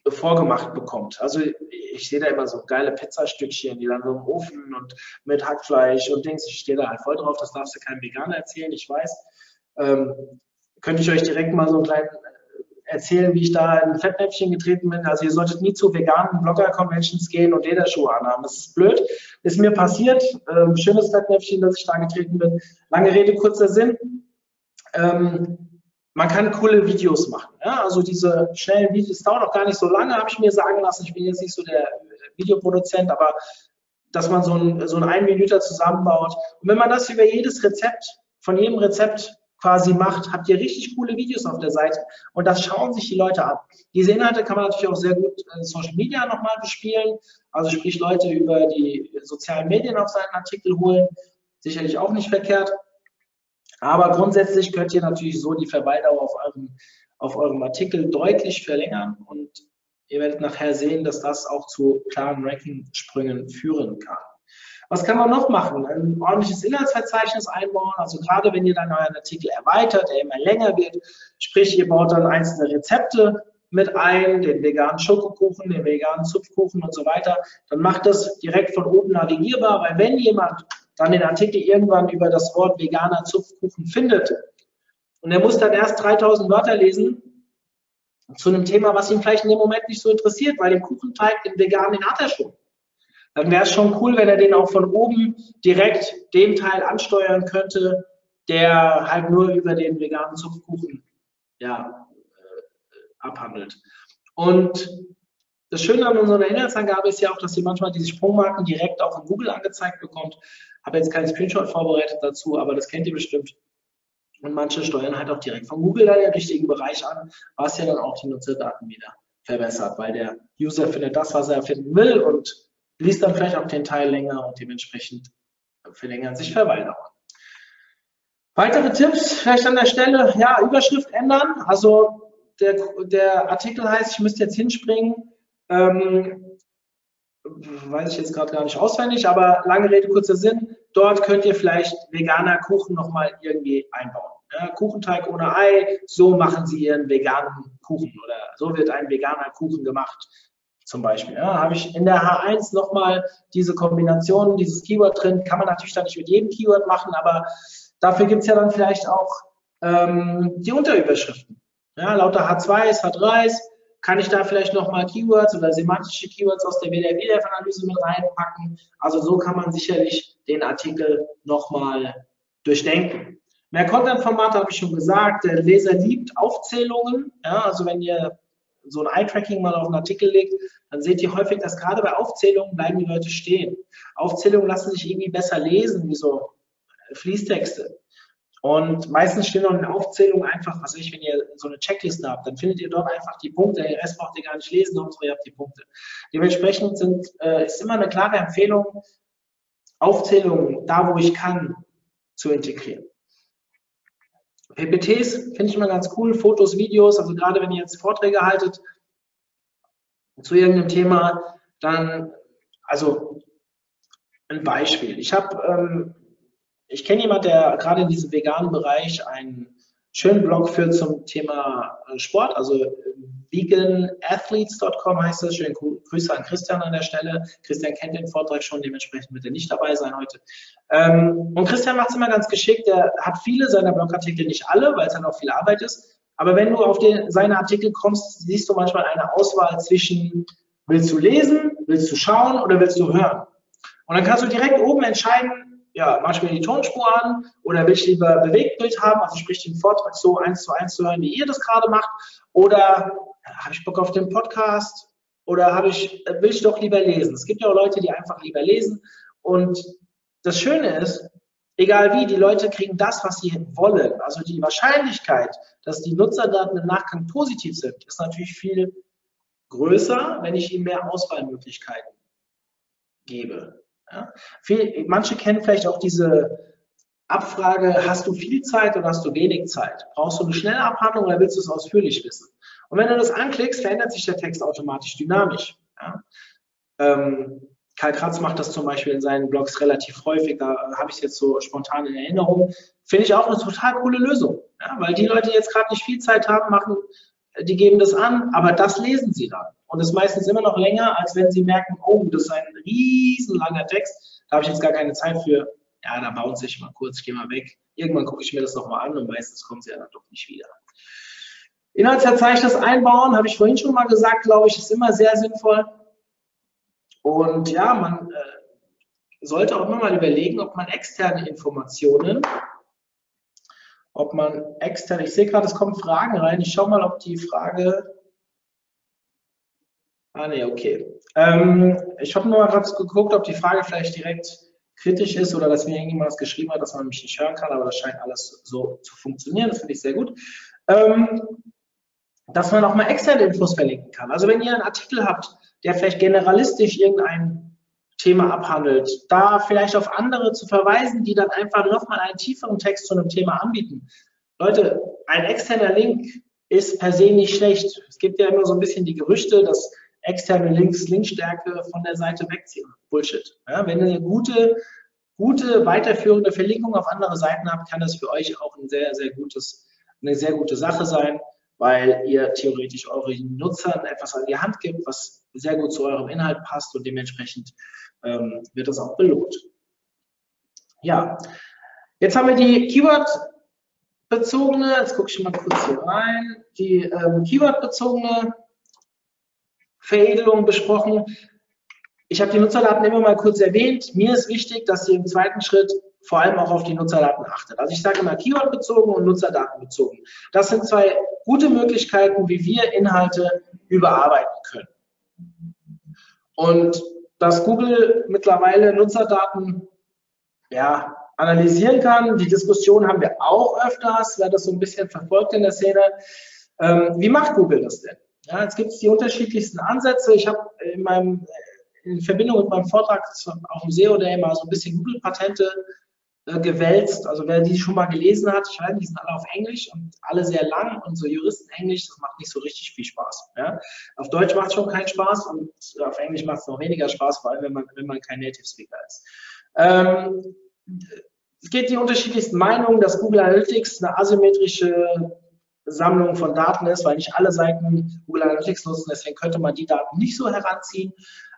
Speaker 1: vorgemacht bekommt. Also ich sehe da immer so geile Pizzastückchen, die dann so im Ofen und mit Hackfleisch und Dings. Ich stehe da halt voll drauf, das darfst du keinem Veganer erzählen, ich weiß. Ähm, könnte ich euch direkt mal so einen kleinen erzählen, wie ich da in ein Fettnäpfchen getreten bin. Also ihr solltet nie zu veganen Blogger-Conventions gehen und Lederschuhe anhaben. Das ist blöd. Ist mir passiert. Ähm, schönes Fettnäpfchen, dass ich da getreten bin. Lange Rede, kurzer Sinn. Ähm, man kann coole Videos machen. Ja? Also diese schnellen Videos dauern auch gar nicht so lange, habe ich mir sagen lassen. Ich bin jetzt nicht so der Videoproduzent, aber dass man so ein, so ein Einminüter zusammenbaut. Und wenn man das über jedes Rezept, von jedem Rezept quasi macht, habt ihr richtig coole Videos auf der Seite und das schauen sich die Leute an. Diese Inhalte kann man natürlich auch sehr gut in Social Media nochmal bespielen, also sprich Leute über die sozialen Medien auf seinen Artikel holen, sicherlich auch nicht verkehrt. Aber grundsätzlich könnt ihr natürlich so die Verweildauer auf eurem, auf eurem Artikel deutlich verlängern und ihr werdet nachher sehen, dass das auch zu klaren Ranking-Sprüngen führen kann. Was kann man noch machen? Ein ordentliches Inhaltsverzeichnis einbauen. Also gerade wenn ihr dann euren Artikel erweitert, der immer länger wird, sprich ihr baut dann einzelne Rezepte mit ein, den veganen Schokokuchen, den veganen Zupfkuchen und so weiter, dann macht das direkt von oben navigierbar, weil wenn jemand dann den Artikel irgendwann über das Wort veganer Zupfkuchen findet und er muss dann erst 3000 Wörter lesen zu einem Thema, was ihn vielleicht in dem Moment nicht so interessiert, weil den Kuchenteig, den veganen, den hat er schon dann wäre es schon cool, wenn er den auch von oben direkt den Teil ansteuern könnte, der halt nur über den veganen Zupfkuchen ja, äh, abhandelt. Und das Schöne an unserer Inhaltsangabe ist ja auch, dass ihr manchmal diese Sprungmarken direkt auch in Google angezeigt bekommt. Habe jetzt keinen Screenshot vorbereitet dazu, aber das kennt ihr bestimmt. Und manche steuern halt auch direkt von Google dann den richtigen Bereich an, was ja dann auch die Nutzerdaten wieder verbessert, weil der User findet das, was er finden will und liest dann vielleicht auch den Teil länger und dementsprechend verlängern sich Verweildauern. Weitere Tipps vielleicht an der Stelle, ja, Überschrift ändern. Also der, der Artikel heißt, ich müsste jetzt hinspringen, ähm, weiß ich jetzt gerade gar nicht auswendig, aber lange Rede, kurzer Sinn, dort könnt ihr vielleicht veganer Kuchen nochmal irgendwie einbauen. Ja, Kuchenteig ohne Ei, so machen sie ihren veganen Kuchen oder so wird ein veganer Kuchen gemacht zum Beispiel. Ja, habe ich in der H1 nochmal diese Kombination, dieses Keyword drin, kann man natürlich dann nicht mit jedem Keyword machen, aber dafür gibt es ja dann vielleicht auch ähm, die Unterüberschriften. Ja, lauter H2s, H3s, kann ich da vielleicht nochmal Keywords oder semantische Keywords aus der WDR-WDF-Analyse mit reinpacken. Also so kann man sicherlich den Artikel nochmal durchdenken. Mehr Content-Formate habe ich schon gesagt. Der Leser liebt Aufzählungen. Ja, also wenn ihr so ein Eye-Tracking mal auf einen Artikel legt, dann seht ihr häufig, dass gerade bei Aufzählungen bleiben die Leute stehen. Aufzählungen lassen sich irgendwie besser lesen, wie so Fließtexte. Und meistens stehen noch in Aufzählungen einfach, was ich, wenn ihr so eine Checkliste habt, dann findet ihr dort einfach die Punkte. Den Rest braucht ihr gar nicht lesen, Hauptsache ihr habt die Punkte. Dementsprechend sind, äh, ist immer eine klare Empfehlung, Aufzählungen da, wo ich kann, zu integrieren. PPTs finde ich immer ganz cool, Fotos, Videos, also gerade wenn ihr jetzt Vorträge haltet zu irgendeinem Thema, dann, also ein Beispiel. Ich habe, ähm, ich kenne jemanden, der gerade in diesem veganen Bereich einen schönen Blog führt zum Thema äh, Sport, also veganathletes.com heißt das. Schönen Grüße an Christian an der Stelle. Christian kennt den Vortrag schon, dementsprechend wird er nicht dabei sein heute. Ähm, und Christian macht es immer ganz geschickt. Er hat viele seiner Blogartikel, nicht alle, weil es dann auch viel Arbeit ist. Aber wenn du auf den, seine Artikel kommst, siehst du manchmal eine Auswahl zwischen willst du lesen, willst du schauen oder willst du hören. Und dann kannst du direkt oben entscheiden, ja, mach ich mir die Tonspur an oder will ich lieber Bewegtbild haben, also sprich den Vortrag so eins zu eins zu hören, wie ihr das gerade macht, oder habe ich Bock auf den Podcast oder habe ich, will ich doch lieber lesen? Es gibt ja auch Leute, die einfach lieber lesen. Und das Schöne ist, egal wie, die Leute kriegen das, was sie wollen. Also die Wahrscheinlichkeit, dass die Nutzerdaten im Nachgang positiv sind, ist natürlich viel größer, wenn ich ihnen mehr Auswahlmöglichkeiten gebe. Ja? Manche kennen vielleicht auch diese Abfrage, hast du viel Zeit oder hast du wenig Zeit? Brauchst du eine schnelle Abhandlung oder willst du es ausführlich wissen? Und wenn du das anklickst, verändert sich der Text automatisch dynamisch. Ja? Ähm, Karl Kratz macht das zum Beispiel in seinen Blogs relativ häufig, da habe ich es jetzt so spontan in Erinnerung. Finde ich auch eine total coole Lösung, ja? weil die Leute, die jetzt gerade nicht viel Zeit haben, machen, die geben das an, aber das lesen sie dann. Und ist meistens immer noch länger, als wenn sie merken, oh, das ist ein riesenlanger Text, da habe ich jetzt gar keine Zeit für. Ja, da bauen sich mal kurz, ich gehe mal weg. Irgendwann gucke ich mir das nochmal an und meistens kommen sie ja dann doch nicht wieder. Inhaltsverzeichnis einbauen, habe ich vorhin schon mal gesagt, glaube ich, ist immer sehr sinnvoll. Und ja, man äh, sollte auch immer mal überlegen, ob man externe Informationen, ob man externe, ich sehe gerade, es kommen Fragen rein. Ich schaue mal, ob die Frage. Ah, nee, okay. Ähm, ich habe nur mal gerade geguckt, ob die Frage vielleicht direkt kritisch ist oder dass mir irgendjemand was geschrieben hat, dass man mich nicht hören kann, aber das scheint alles so zu funktionieren. Das finde ich sehr gut. Ähm, dass man auch mal externe Infos verlinken kann. Also wenn ihr einen Artikel habt, der vielleicht generalistisch irgendein Thema abhandelt, da vielleicht auf andere zu verweisen, die dann einfach nochmal einen tieferen Text zu einem Thema anbieten. Leute, ein externer Link ist per se nicht schlecht. Es gibt ja immer so ein bisschen die Gerüchte, dass externe Links Linkstärke von der Seite wegziehen. Bullshit. Ja, wenn ihr eine gute, gute weiterführende Verlinkung auf andere Seiten habt, kann das für euch auch ein sehr, sehr gutes, eine sehr gute Sache sein weil ihr theoretisch euren Nutzern etwas an die Hand gibt, was sehr gut zu eurem Inhalt passt und dementsprechend ähm, wird das auch belohnt. Ja, jetzt haben wir die Keyword-bezogene, jetzt gucke ich mal kurz hier rein, die ähm, Keyword-bezogene Veredelung besprochen. Ich habe die Nutzerdaten immer mal kurz erwähnt. Mir ist wichtig, dass ihr im zweiten Schritt vor allem auch auf die Nutzerdaten achtet. Also ich sage immer Keyword-bezogen und Nutzerdatenbezogen. Das sind zwei gute Möglichkeiten, wie wir Inhalte überarbeiten können. Und dass Google mittlerweile Nutzerdaten ja, analysieren kann, die Diskussion haben wir auch öfters, wer das so ein bisschen verfolgt in der Szene. Ähm, wie macht Google das denn? Ja, jetzt gibt es die unterschiedlichsten Ansätze. Ich habe in meinem in Verbindung mit meinem Vortrag auf dem SEO Day mal so ein bisschen Google-Patente äh, gewälzt. Also wer die schon mal gelesen hat, ich weiß, die sind alle auf Englisch und alle sehr lang und so Juristenenglisch, das macht nicht so richtig viel Spaß. Ja? Auf Deutsch macht es schon keinen Spaß und auf Englisch macht es noch weniger Spaß, vor allem wenn man, wenn man kein Native Speaker ist. Ähm, es geht die unterschiedlichsten Meinungen, dass Google Analytics eine asymmetrische Sammlung von Daten ist, weil nicht alle Seiten Google Analytics nutzen, deswegen könnte man die Daten nicht so heranziehen.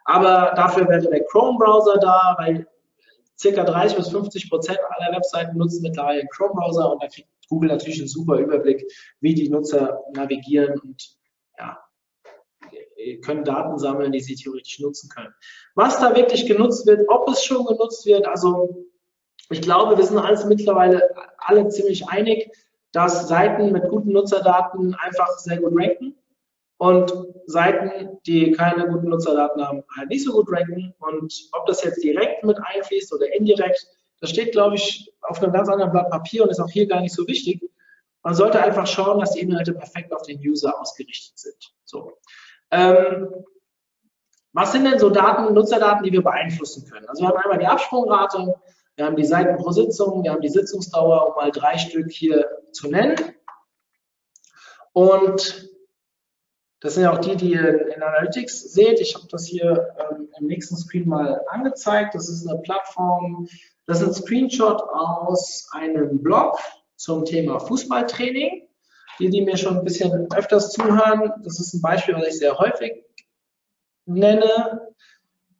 Speaker 1: Aber dafür wäre der Chrome-Browser da, weil circa 30 bis 50 Prozent aller Webseiten nutzen mittlerweile Chrome-Browser und da kriegt Google natürlich einen super Überblick, wie die Nutzer navigieren und ja, können Daten sammeln, die sie theoretisch nutzen können. Was da wirklich genutzt wird, ob es schon genutzt wird, also ich glaube, wir sind uns mittlerweile alle ziemlich einig, dass Seiten mit guten Nutzerdaten einfach sehr gut ranken und Seiten, die keine guten Nutzerdaten haben, halt nicht so gut ranken. Und ob das jetzt direkt mit einfließt oder indirekt, das steht, glaube ich, auf einem ganz anderen Blatt Papier und ist auch hier gar nicht so wichtig. Man sollte einfach schauen, dass die Inhalte perfekt auf den User ausgerichtet sind. So. Ähm, was sind denn so Daten, Nutzerdaten, die wir beeinflussen können? Also wir haben einmal die Absprungrate, wir haben die Seiten pro Sitzung, wir haben die Sitzungsdauer, um mal drei Stück hier zu nennen. Und das sind ja auch die, die ihr in Analytics seht. Ich habe das hier ähm, im nächsten Screen mal angezeigt. Das ist eine Plattform, das ist ein Screenshot aus einem Blog zum Thema Fußballtraining. Die, die mir schon ein bisschen öfters zuhören, das ist ein Beispiel, was ich sehr häufig nenne.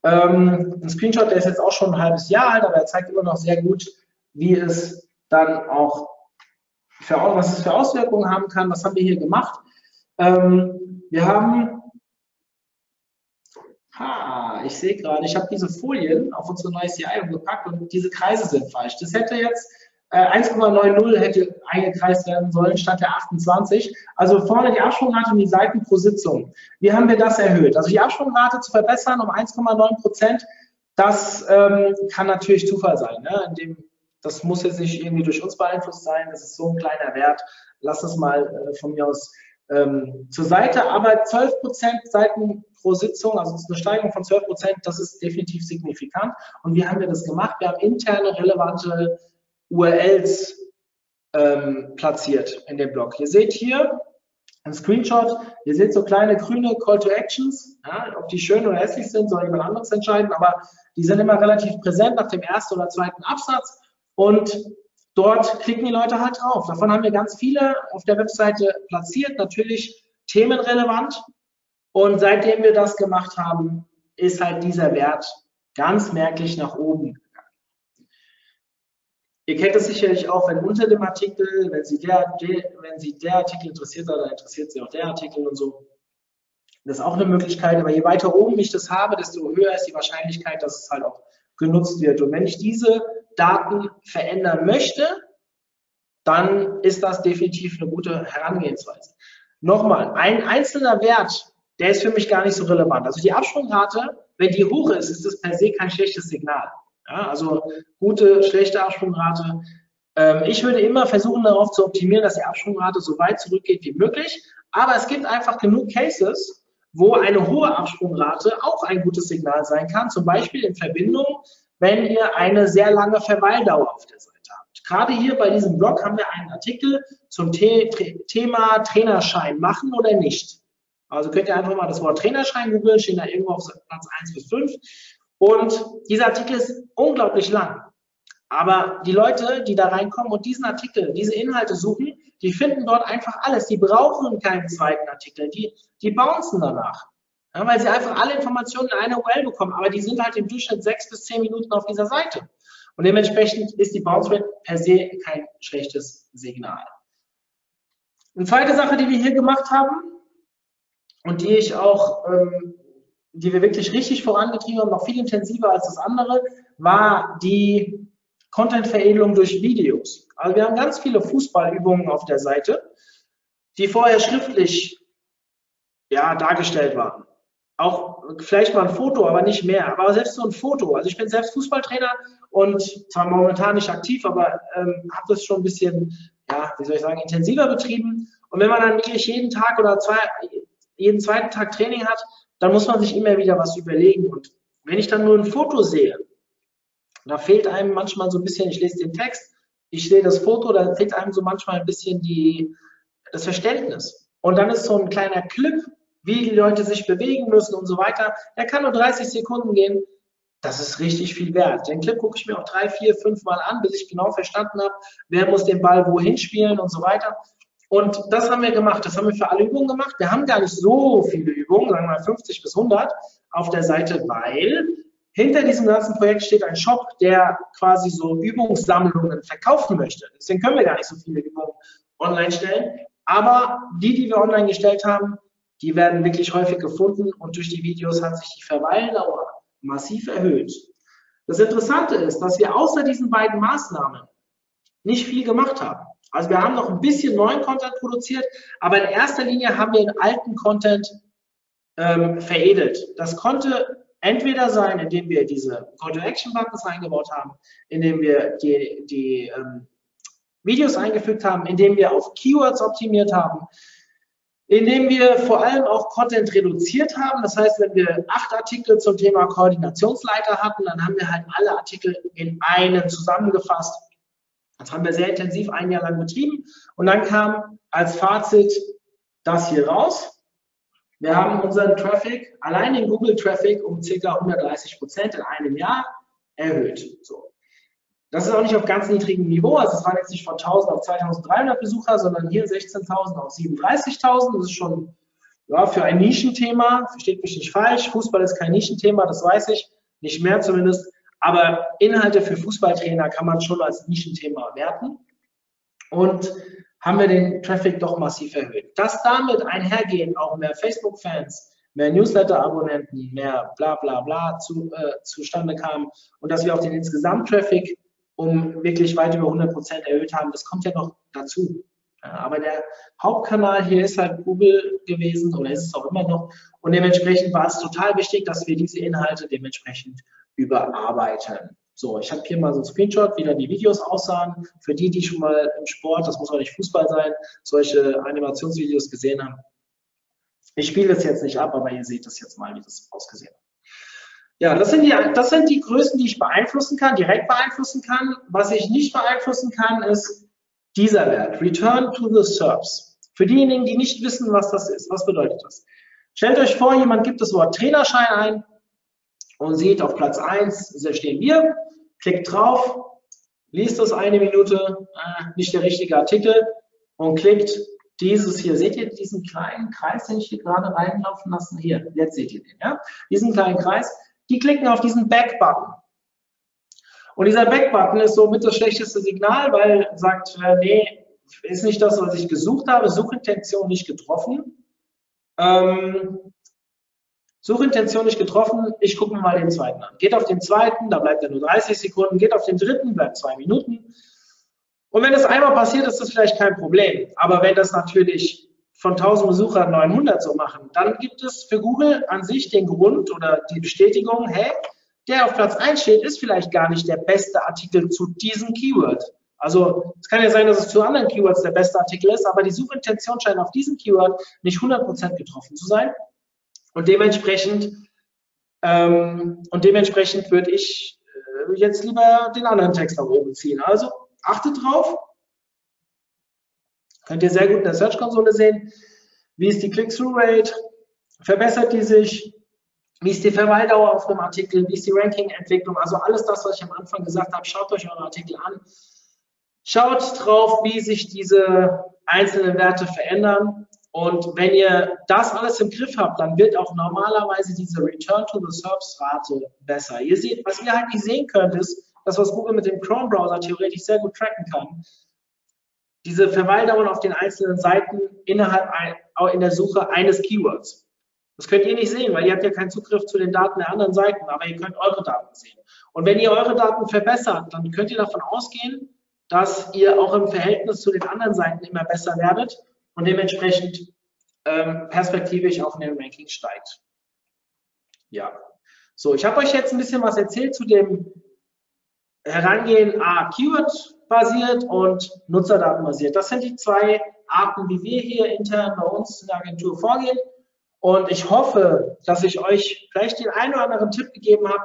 Speaker 1: Ähm, ein Screenshot, der ist jetzt auch schon ein halbes Jahr alt, aber er zeigt immer noch sehr gut, wie es dann auch für, was es für Auswirkungen haben kann. Was haben wir hier gemacht? Ähm, wir haben, ha, ich sehe gerade, ich habe diese Folien auf unsere neue CI gepackt und diese Kreise sind falsch. Das hätte jetzt 1,90 äh, hätte eingekreist werden sollen statt der 28. Also vorne die Absprungrate und die Seiten pro Sitzung. Wie haben wir das erhöht? Also die Absprungrate zu verbessern um 1,9 Prozent, das ähm, kann natürlich Zufall sein. Ne? Indem, das muss jetzt nicht irgendwie durch uns beeinflusst sein. Das ist so ein kleiner Wert. Lass es mal äh, von mir aus ähm, zur Seite. Aber 12 Prozent Seiten pro Sitzung, also eine Steigerung von 12 Prozent, das ist definitiv signifikant. Und wie haben wir das gemacht? Wir haben interne relevante URLs ähm, platziert in dem Blog. Ihr seht hier ein Screenshot, ihr seht so kleine grüne Call to Actions, ja, ob die schön oder hässlich sind, soll jemand anderes entscheiden, aber die sind immer relativ präsent nach dem ersten oder zweiten Absatz. Und dort klicken die Leute halt drauf. Davon haben wir ganz viele auf der Webseite platziert, natürlich themenrelevant. Und seitdem wir das gemacht haben, ist halt dieser Wert ganz merklich nach oben Ihr kennt es sicherlich auch, wenn unter dem Artikel, wenn Sie der, der, wenn Sie der Artikel interessiert dann interessiert Sie auch der Artikel und so. Das ist auch eine Möglichkeit, aber je weiter oben ich das habe, desto höher ist die Wahrscheinlichkeit, dass es halt auch genutzt wird. Und wenn ich diese Daten verändern möchte, dann ist das definitiv eine gute Herangehensweise. Nochmal, ein einzelner Wert, der ist für mich gar nicht so relevant. Also die Absprungrate, wenn die hoch ist, ist das per se kein schlechtes Signal. Ja, also gute, schlechte Absprungrate. Ähm, ich würde immer versuchen, darauf zu optimieren, dass die Absprungrate so weit zurückgeht wie möglich. Aber es gibt einfach genug Cases, wo eine hohe Absprungrate auch ein gutes Signal sein kann. Zum Beispiel in Verbindung, wenn ihr eine sehr lange Verweildauer auf der Seite habt. Gerade hier bei diesem Blog haben wir einen Artikel zum The Thema Trainerschein machen oder nicht. Also könnt ihr einfach mal das Wort Trainerschein googeln, stehen da irgendwo auf Platz 1 bis 5. Und dieser Artikel ist unglaublich lang. Aber die Leute, die da reinkommen und diesen Artikel, diese Inhalte suchen, die finden dort einfach alles. Die brauchen keinen zweiten Artikel. Die, die bouncen danach. Ja, weil sie einfach alle Informationen in einer URL bekommen. Aber die sind halt im Durchschnitt sechs bis zehn Minuten auf dieser Seite. Und dementsprechend ist die Bounce Rate per se kein schlechtes Signal. Eine zweite Sache, die wir hier gemacht haben und die ich auch ähm, die wir wirklich richtig vorangetrieben haben, noch viel intensiver als das andere, war die Content-Veredelung durch Videos. Also wir haben ganz viele Fußballübungen auf der Seite, die vorher schriftlich ja, dargestellt waren. Auch vielleicht mal ein Foto, aber nicht mehr. Aber selbst so ein Foto. Also ich bin selbst Fußballtrainer und zwar momentan nicht aktiv, aber ähm, habe das schon ein bisschen, ja, wie soll ich sagen, intensiver betrieben. Und wenn man dann wirklich jeden Tag oder zwei, jeden zweiten Tag Training hat, dann muss man sich immer wieder was überlegen. Und wenn ich dann nur ein Foto sehe, da fehlt einem manchmal so ein bisschen, ich lese den Text, ich sehe das Foto, da fehlt einem so manchmal ein bisschen die, das Verständnis. Und dann ist so ein kleiner Clip, wie die Leute sich bewegen müssen und so weiter. Der kann nur 30 Sekunden gehen. Das ist richtig viel wert. Den Clip gucke ich mir auch drei, vier, fünf Mal an, bis ich genau verstanden habe, wer muss den Ball wohin spielen und so weiter. Und das haben wir gemacht. Das haben wir für alle Übungen gemacht. Wir haben gar nicht so viele Übungen, sagen wir mal 50 bis 100 auf der Seite, weil hinter diesem ganzen Projekt steht ein Shop, der quasi so Übungssammlungen verkaufen möchte. Deswegen können wir gar nicht so viele Übungen online stellen. Aber die, die wir online gestellt haben, die werden wirklich häufig gefunden und durch die Videos hat sich die Verweildauer massiv erhöht. Das Interessante ist, dass wir außer diesen beiden Maßnahmen nicht viel gemacht haben. Also wir haben noch ein bisschen neuen Content produziert, aber in erster Linie haben wir den alten Content ähm, veredelt. Das konnte entweder sein, indem wir diese Call-to-Action-Buttons eingebaut haben, indem wir die, die ähm, Videos eingefügt haben, indem wir auf Keywords optimiert haben, indem wir vor allem auch Content reduziert haben. Das heißt, wenn wir acht Artikel zum Thema Koordinationsleiter hatten, dann haben wir halt alle Artikel in einen zusammengefasst. Das haben wir sehr intensiv ein Jahr lang betrieben. Und dann kam als Fazit das hier raus. Wir haben unseren Traffic, allein den Google Traffic, um ca. 130 Prozent in einem Jahr erhöht. So. Das ist auch nicht auf ganz niedrigem Niveau, also es waren jetzt nicht von 1000 auf 2300 Besucher, sondern hier 16.000 auf 37.000. Das ist schon ja, für ein Nischenthema, versteht mich nicht falsch, Fußball ist kein Nischenthema, das weiß ich, nicht mehr zumindest, aber Inhalte für Fußballtrainer kann man schon als Nischenthema werten und haben wir den Traffic doch massiv erhöht. Dass damit einhergehend auch mehr Facebook-Fans, mehr Newsletter-Abonnenten, mehr bla bla bla zu, äh, zustande kam und dass wir auch den Insgesamt-Traffic um wirklich weit über 100 Prozent erhöht haben. Das kommt ja noch dazu. Aber der Hauptkanal hier ist halt Google gewesen oder ist es auch immer noch. Und dementsprechend war es total wichtig, dass wir diese Inhalte dementsprechend überarbeiten. So, ich habe hier mal so ein Screenshot, wie dann die Videos aussahen. Für die, die schon mal im Sport, das muss auch nicht Fußball sein, solche Animationsvideos gesehen haben. Ich spiele das jetzt nicht ab, aber ihr seht das jetzt mal, wie das ausgesehen hat. Ja, das sind, die, das sind die Größen, die ich beeinflussen kann, direkt beeinflussen kann. Was ich nicht beeinflussen kann, ist dieser Wert, Return to the SERPs. Für diejenigen, die nicht wissen, was das ist, was bedeutet das? Stellt euch vor, jemand gibt das Wort Trainerschein ein und sieht auf Platz 1, da stehen wir, klickt drauf, liest das eine Minute, äh, nicht der richtige Artikel und klickt dieses hier, seht ihr diesen kleinen Kreis, den ich hier gerade reinlaufen lassen? Hier, jetzt seht ihr den, ja? Diesen kleinen Kreis, die klicken auf diesen Back-Button. Und dieser Back-Button ist somit das schlechteste Signal, weil sagt, äh, nee, ist nicht das, was ich gesucht habe, Suchintention nicht getroffen. Ähm, Suchintention nicht getroffen, ich gucke mir mal den zweiten an. Geht auf den zweiten, da bleibt er nur 30 Sekunden, geht auf den dritten, bleibt zwei Minuten. Und wenn das einmal passiert, ist das vielleicht kein Problem. Aber wenn das natürlich von 1000 Besuchern 900 so machen, dann gibt es für Google an sich den Grund oder die Bestätigung, hey, der auf Platz 1 steht, ist vielleicht gar nicht der beste Artikel zu diesem Keyword. Also es kann ja sein, dass es zu anderen Keywords der beste Artikel ist, aber die Suchintention scheint auf diesem Keyword nicht 100% getroffen zu sein. Und dementsprechend, ähm, und dementsprechend würde ich äh, jetzt lieber den anderen Text nach oben ziehen. Also achtet drauf, Könnt ihr sehr gut in der Search-Konsole sehen. Wie ist die Click-Through-Rate? Verbessert die sich? Wie ist die Verweildauer auf einem Artikel? Wie ist die Ranking-Entwicklung? Also alles das, was ich am Anfang gesagt habe, schaut euch eure Artikel an. Schaut drauf, wie sich diese einzelnen Werte verändern. Und wenn ihr das alles im Griff habt, dann wird auch normalerweise diese Return to the Serbs Rate besser. Ihr seht, was ihr halt nicht sehen könnt, ist, das, was Google mit dem Chrome Browser theoretisch sehr gut tracken kann, diese Verweildauern auf den einzelnen Seiten innerhalb ein, in der Suche eines Keywords. Das könnt ihr nicht sehen, weil ihr habt ja keinen Zugriff zu den Daten der anderen Seiten, aber ihr könnt eure Daten sehen. Und wenn ihr eure Daten verbessert, dann könnt ihr davon ausgehen, dass ihr auch im Verhältnis zu den anderen Seiten immer besser werdet und dementsprechend ähm, perspektivisch auch in den Ranking steigt. Ja, so, ich habe euch jetzt ein bisschen was erzählt zu dem Herangehen A, Keyword basiert und nutzerdatenbasiert. Das sind die zwei Arten, wie wir hier intern bei uns in der Agentur vorgehen. Und ich hoffe, dass ich euch vielleicht den einen oder anderen Tipp gegeben habe,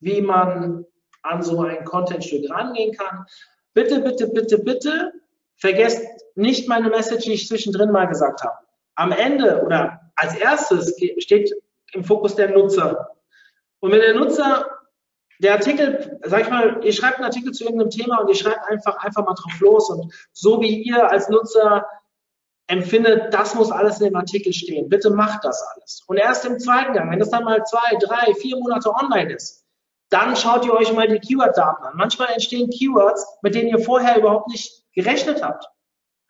Speaker 1: wie man an so ein Contentstück rangehen kann. Bitte, bitte, bitte, bitte vergesst nicht meine Message, die ich zwischendrin mal gesagt habe. Am Ende oder als erstes steht im Fokus der Nutzer. Und wenn der Nutzer der Artikel, sag ich mal, ihr schreibt einen Artikel zu irgendeinem Thema und ihr schreibt einfach, einfach mal drauf los und so wie ihr als Nutzer empfindet, das muss alles in dem Artikel stehen. Bitte macht das alles. Und erst im zweiten Gang, wenn das dann mal zwei, drei, vier Monate online ist, dann schaut ihr euch mal die Keyword-Daten an. Manchmal entstehen Keywords, mit denen ihr vorher überhaupt nicht gerechnet habt.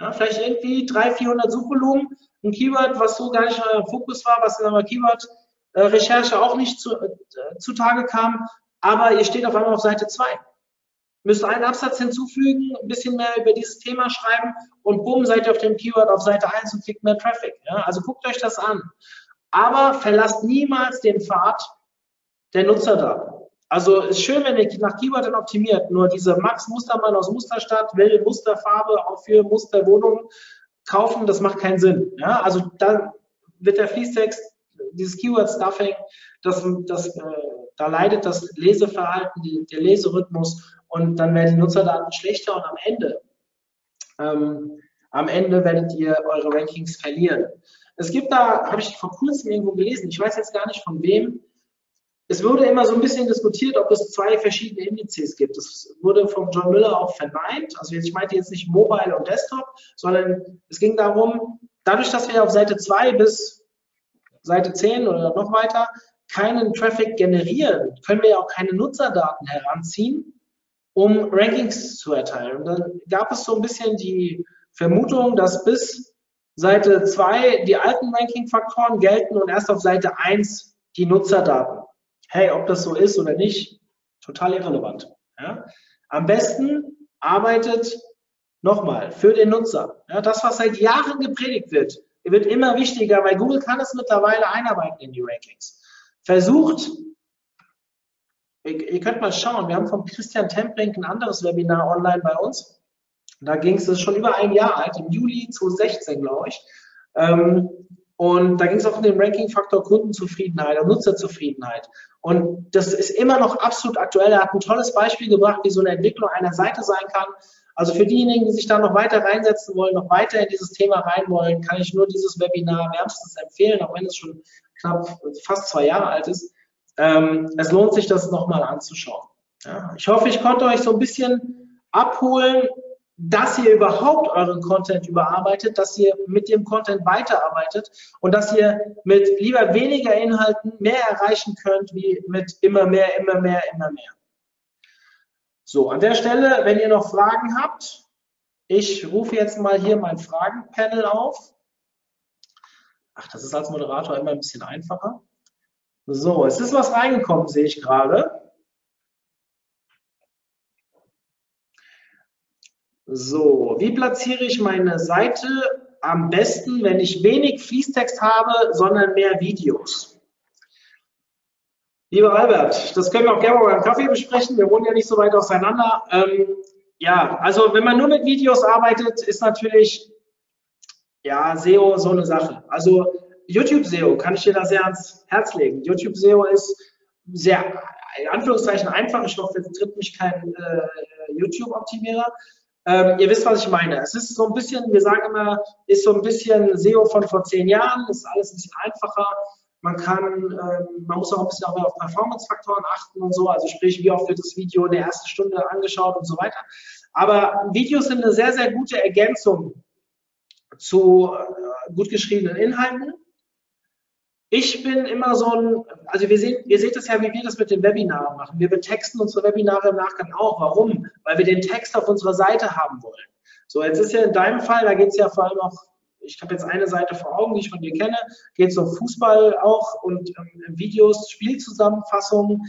Speaker 1: Ja, vielleicht irgendwie 300, 400 Suchvolumen, ein Keyword, was so gar nicht eurem Fokus war, was in eurer Keyword-Recherche auch nicht zu, äh, zutage kam aber ihr steht auf einmal auf Seite 2. Müsst einen Absatz hinzufügen, ein bisschen mehr über dieses Thema schreiben und bumm, seid ihr auf dem Keyword auf Seite 1 und kriegt mehr Traffic. Ja? Also guckt euch das an. Aber verlasst niemals den Pfad der Nutzerdaten. Also ist schön, wenn ihr nach Keyword dann optimiert, nur diese Max Mustermann aus Musterstadt will Musterfarbe auch für Musterwohnungen kaufen, das macht keinen Sinn. Ja? Also dann wird der Fließtext, dieses Keyword-Stuffing, das, das, äh, da leidet das Leseverhalten, die, der Leserhythmus und dann werden die Nutzerdaten schlechter und am Ende, ähm, am Ende werdet ihr eure Rankings verlieren. Es gibt da, habe ich vor kurzem irgendwo gelesen, ich weiß jetzt gar nicht von wem, es wurde immer so ein bisschen diskutiert, ob es zwei verschiedene Indizes gibt. Das wurde von John Miller auch verneint. Also ich meinte jetzt nicht Mobile und Desktop, sondern es ging darum, dadurch, dass wir auf Seite 2 bis Seite 10 oder noch weiter keinen Traffic generieren, können wir auch keine Nutzerdaten heranziehen, um Rankings zu erteilen. Und dann gab es so ein bisschen die Vermutung, dass bis Seite 2 die alten Ranking-Faktoren gelten und erst auf Seite 1 die Nutzerdaten. Hey, ob das so ist oder nicht, total irrelevant. Ja? Am besten arbeitet nochmal für den Nutzer. Ja, das, was seit Jahren gepredigt wird, wird immer wichtiger, weil Google kann es mittlerweile einarbeiten in die Rankings. Versucht, ihr, könnt mal schauen, wir haben von Christian Templink ein anderes Webinar online bei uns. Da ging es, das ist schon über ein Jahr alt, im Juli 2016, glaube ich. Ähm, und da ging es auch um den Ranking-Faktor Kundenzufriedenheit und Nutzerzufriedenheit. Und das ist immer noch absolut aktuell. Er hat ein tolles Beispiel gebracht, wie so eine Entwicklung einer Seite sein kann. Also für diejenigen, die sich da noch weiter reinsetzen wollen, noch weiter in dieses Thema rein wollen, kann ich nur dieses Webinar wärmstens empfehlen, auch wenn es schon knapp fast zwei Jahre alt ist. Ähm, es lohnt sich, das nochmal anzuschauen. Ja, ich hoffe, ich konnte euch so ein bisschen abholen, dass ihr überhaupt euren Content überarbeitet, dass ihr mit dem Content weiterarbeitet und dass ihr mit lieber weniger Inhalten mehr erreichen könnt, wie mit immer mehr, immer mehr, immer mehr. So, an der Stelle, wenn ihr noch Fragen habt, ich rufe jetzt mal hier mein Fragenpanel auf. Ach, das ist als Moderator immer ein bisschen einfacher. So, es ist was reingekommen, sehe ich gerade. So, wie platziere ich meine Seite am besten, wenn ich wenig Fließtext habe, sondern mehr Videos? Lieber Albert, das können wir auch gerne mal beim Kaffee besprechen. Wir wohnen ja nicht so weit auseinander. Ähm, ja, also wenn man nur mit Videos arbeitet, ist natürlich ja SEO so eine Sache. Also YouTube SEO kann ich dir da sehr ans Herz legen. YouTube SEO ist sehr in Anführungszeichen einfach. Ich hoffe, jetzt tritt mich kein äh, YouTube-Optimierer. Ähm, ihr wisst, was ich meine. Es ist so ein bisschen, wir sagen immer, ist so ein bisschen SEO von vor zehn Jahren, ist alles ein bisschen einfacher. Man kann, ähm, man muss auch ein bisschen auch auf Performance-Faktoren achten und so, also sprich, wie oft wird das Video in der ersten Stunde angeschaut und so weiter. Aber Videos sind eine sehr, sehr gute Ergänzung zu äh, gut geschriebenen Inhalten. Ich bin immer so ein, also wir sehen, ihr seht es ja, wie wir das mit den Webinaren machen. Wir betexten unsere Webinare im Nachgang auch. Warum? Weil wir den Text auf unserer Seite haben wollen. So, jetzt ist ja in deinem Fall, da geht es ja vor allem auch, ich habe jetzt eine Seite vor Augen, die ich von dir kenne, geht es um Fußball auch und ähm, Videos, Spielzusammenfassungen.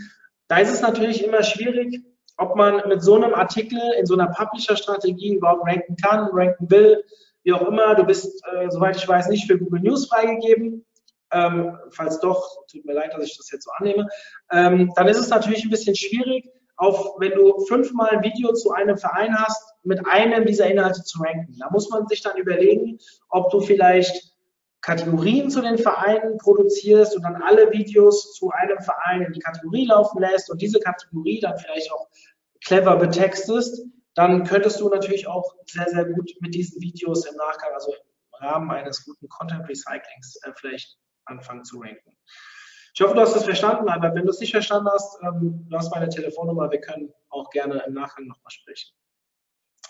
Speaker 1: Da ist es natürlich immer schwierig, ob man mit so einem Artikel in so einer Publisher-Strategie überhaupt ranken kann, ranken will, wie auch immer. Du bist, äh, soweit ich weiß, nicht für Google News freigegeben. Ähm, falls doch, tut mir leid, dass ich das jetzt so annehme, ähm, dann ist es natürlich ein bisschen schwierig, auf, wenn du fünfmal ein Video zu einem Verein hast, mit einem dieser Inhalte zu ranken. Da muss man sich dann überlegen, ob du vielleicht Kategorien zu den Vereinen produzierst und dann alle Videos zu einem Verein in die Kategorie laufen lässt und diese Kategorie dann vielleicht auch clever betextest, dann könntest du natürlich auch sehr, sehr gut mit diesen Videos im Nachgang, also im Rahmen eines guten Content Recyclings, äh, vielleicht anfangen zu ranken. Ich hoffe, du hast das verstanden, aber wenn du es nicht verstanden hast, ähm, du hast meine Telefonnummer, wir können auch gerne im Nachgang nochmal sprechen.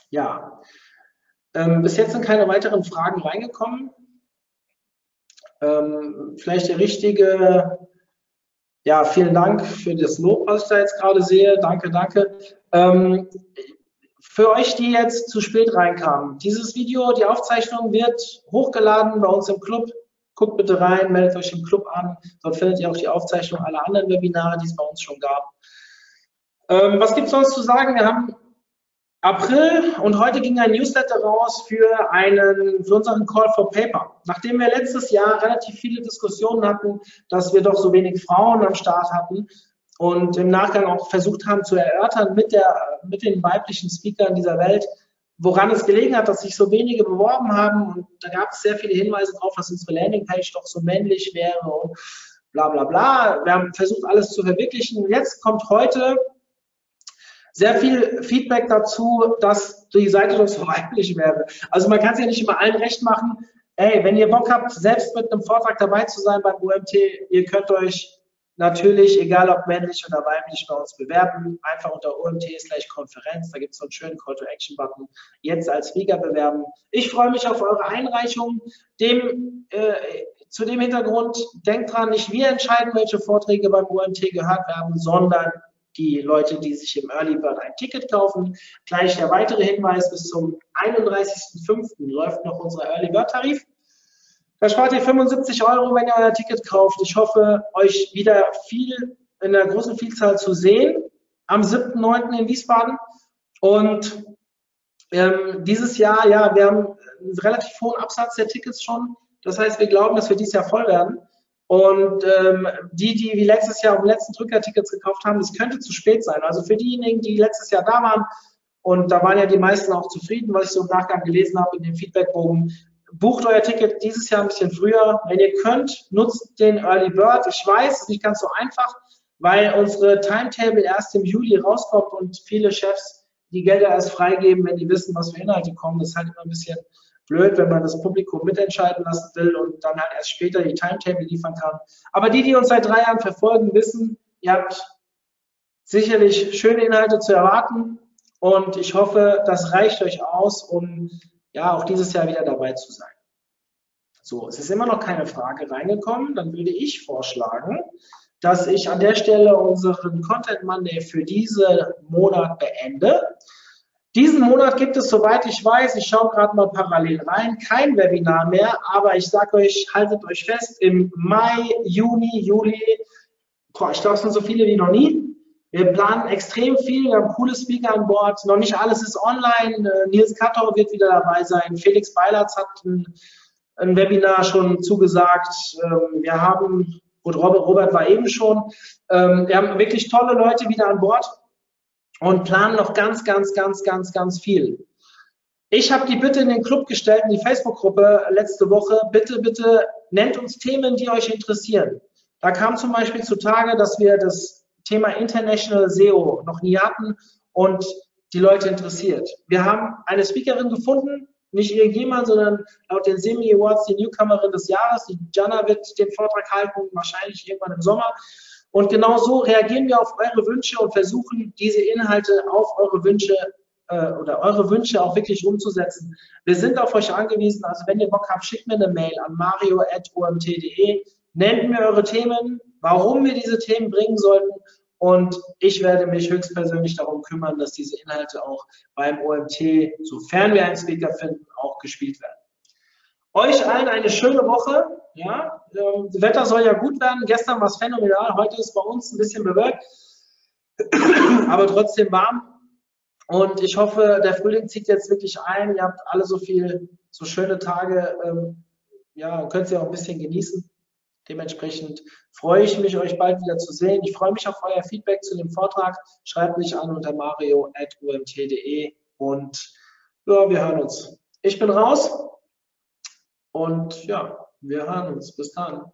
Speaker 1: Ja, ähm, bis jetzt sind keine weiteren Fragen reingekommen. Ähm, vielleicht der richtige, ja, vielen Dank für das Lob, was ich da jetzt gerade sehe. Danke, danke. Ähm, für euch, die jetzt zu spät reinkamen, dieses Video, die Aufzeichnung wird hochgeladen bei uns im Club Guckt bitte rein, meldet euch im Club an. Dort findet ihr auch die Aufzeichnung aller anderen Webinare, die es bei uns schon gab. Ähm, was gibt es sonst zu sagen? Wir haben April und heute ging ein Newsletter raus für einen, für unseren Call for Paper. Nachdem wir letztes Jahr relativ viele Diskussionen hatten, dass wir doch so wenig Frauen am Start hatten und im Nachgang auch versucht haben zu erörtern mit der, mit den weiblichen Speakern dieser Welt, woran es gelegen hat, dass sich so wenige beworben haben. Und da gab es sehr viele Hinweise darauf, dass unsere Landingpage doch so männlich wäre und bla bla bla. Wir haben versucht, alles zu verwirklichen. Jetzt kommt heute sehr viel Feedback dazu, dass die Seite doch so weiblich wäre. Also man kann es ja nicht immer allen recht machen. Ey, wenn ihr Bock habt, selbst mit einem Vortrag dabei zu sein beim UMT, ihr könnt euch natürlich, egal ob männlich oder weiblich, bei uns bewerben. Einfach unter UMT slash Konferenz. Da gibt es so einen schönen Call to Action Button. Jetzt als Speaker bewerben. Ich freue mich auf eure Einreichung. Dem, äh, zu dem Hintergrund, denkt dran, nicht wir entscheiden, welche Vorträge beim UMT gehört werden, sondern die Leute, die sich im Early Bird ein Ticket kaufen. Gleich der weitere Hinweis, bis zum 31.05. läuft noch unser Early Bird Tarif. Da spart ihr 75 Euro, wenn ihr euer Ticket kauft. Ich hoffe, euch wieder viel in der großen Vielzahl zu sehen am 7.9. in Wiesbaden. Und ähm, dieses Jahr, ja, wir haben einen relativ hohen Absatz der Tickets schon. Das heißt, wir glauben, dass wir dieses Jahr voll werden. Und ähm, die, die wie letztes Jahr um letzten Drückertickets gekauft haben, das könnte zu spät sein. Also für diejenigen, die letztes Jahr da waren, und da waren ja die meisten auch zufrieden, was ich so im Nachgang gelesen habe in dem Feedbackbogen, bucht euer Ticket dieses Jahr ein bisschen früher. Wenn ihr könnt, nutzt den Early Bird. Ich weiß, es ist nicht ganz so einfach, weil unsere Timetable erst im Juli rauskommt und viele Chefs die Gelder erst freigeben, wenn die wissen, was für Inhalte kommen. Das ist halt immer ein bisschen blöd, wenn man das Publikum mitentscheiden lassen will und dann halt erst später die Timetable liefern kann. Aber die, die uns seit drei Jahren verfolgen, wissen, ihr habt sicherlich schöne Inhalte zu erwarten und ich hoffe, das reicht euch aus, um ja auch dieses Jahr wieder dabei zu sein. So, es ist immer noch keine Frage reingekommen, dann würde ich vorschlagen, dass ich an der Stelle unseren Content Monday für diesen Monat beende. Diesen Monat gibt es, soweit ich weiß, ich schaue gerade mal parallel rein, kein Webinar mehr, aber ich sage euch, haltet euch fest, im Mai, Juni, Juli, boah, ich glaube, es sind so viele wie noch nie. Wir planen extrem viel, wir haben coole Speaker an Bord, noch nicht alles ist online. Äh, Nils Kattau wird wieder dabei sein, Felix Beilatz hat ein, ein Webinar schon zugesagt. Ähm, wir haben, gut, Robert, Robert war eben schon, ähm, wir haben wirklich tolle Leute wieder an Bord und planen noch ganz, ganz, ganz, ganz, ganz viel. Ich habe die Bitte in den Club gestellt, in die Facebook-Gruppe letzte Woche, bitte, bitte nennt uns Themen, die euch interessieren. Da kam zum Beispiel zutage, dass wir das Thema International SEO noch nie hatten und die Leute interessiert. Wir haben eine Speakerin gefunden, nicht irgendjemand, sondern laut den Semi Awards die Newcomerin des Jahres. Die Jana wird den Vortrag halten, wahrscheinlich irgendwann im Sommer. Und genau so reagieren wir auf eure Wünsche und versuchen, diese Inhalte auf eure Wünsche äh, oder eure Wünsche auch wirklich umzusetzen. Wir sind auf euch angewiesen. Also wenn ihr Bock habt, schickt mir eine Mail an mario.omt.de. Nennt mir eure Themen, warum wir diese Themen bringen sollten. Und ich werde mich höchstpersönlich darum kümmern, dass diese Inhalte auch beim OMT, sofern wir einen Speaker finden, auch gespielt werden. Euch allen eine schöne Woche. Ja, ähm, das Wetter soll ja gut werden. Gestern war es phänomenal. Heute ist bei uns ein bisschen bewölkt, aber trotzdem warm. Und ich hoffe, der Frühling zieht jetzt wirklich ein. Ihr habt alle so viel, so schöne Tage. Ähm, ja, könnt ihr auch ein bisschen genießen. Dementsprechend freue ich mich, euch bald wieder zu sehen. Ich freue mich auf euer Feedback zu dem Vortrag. Schreibt mich an unter mario.umt.de und ja, wir hören uns. Ich bin raus. Und ja, wir hören uns. Bis dann.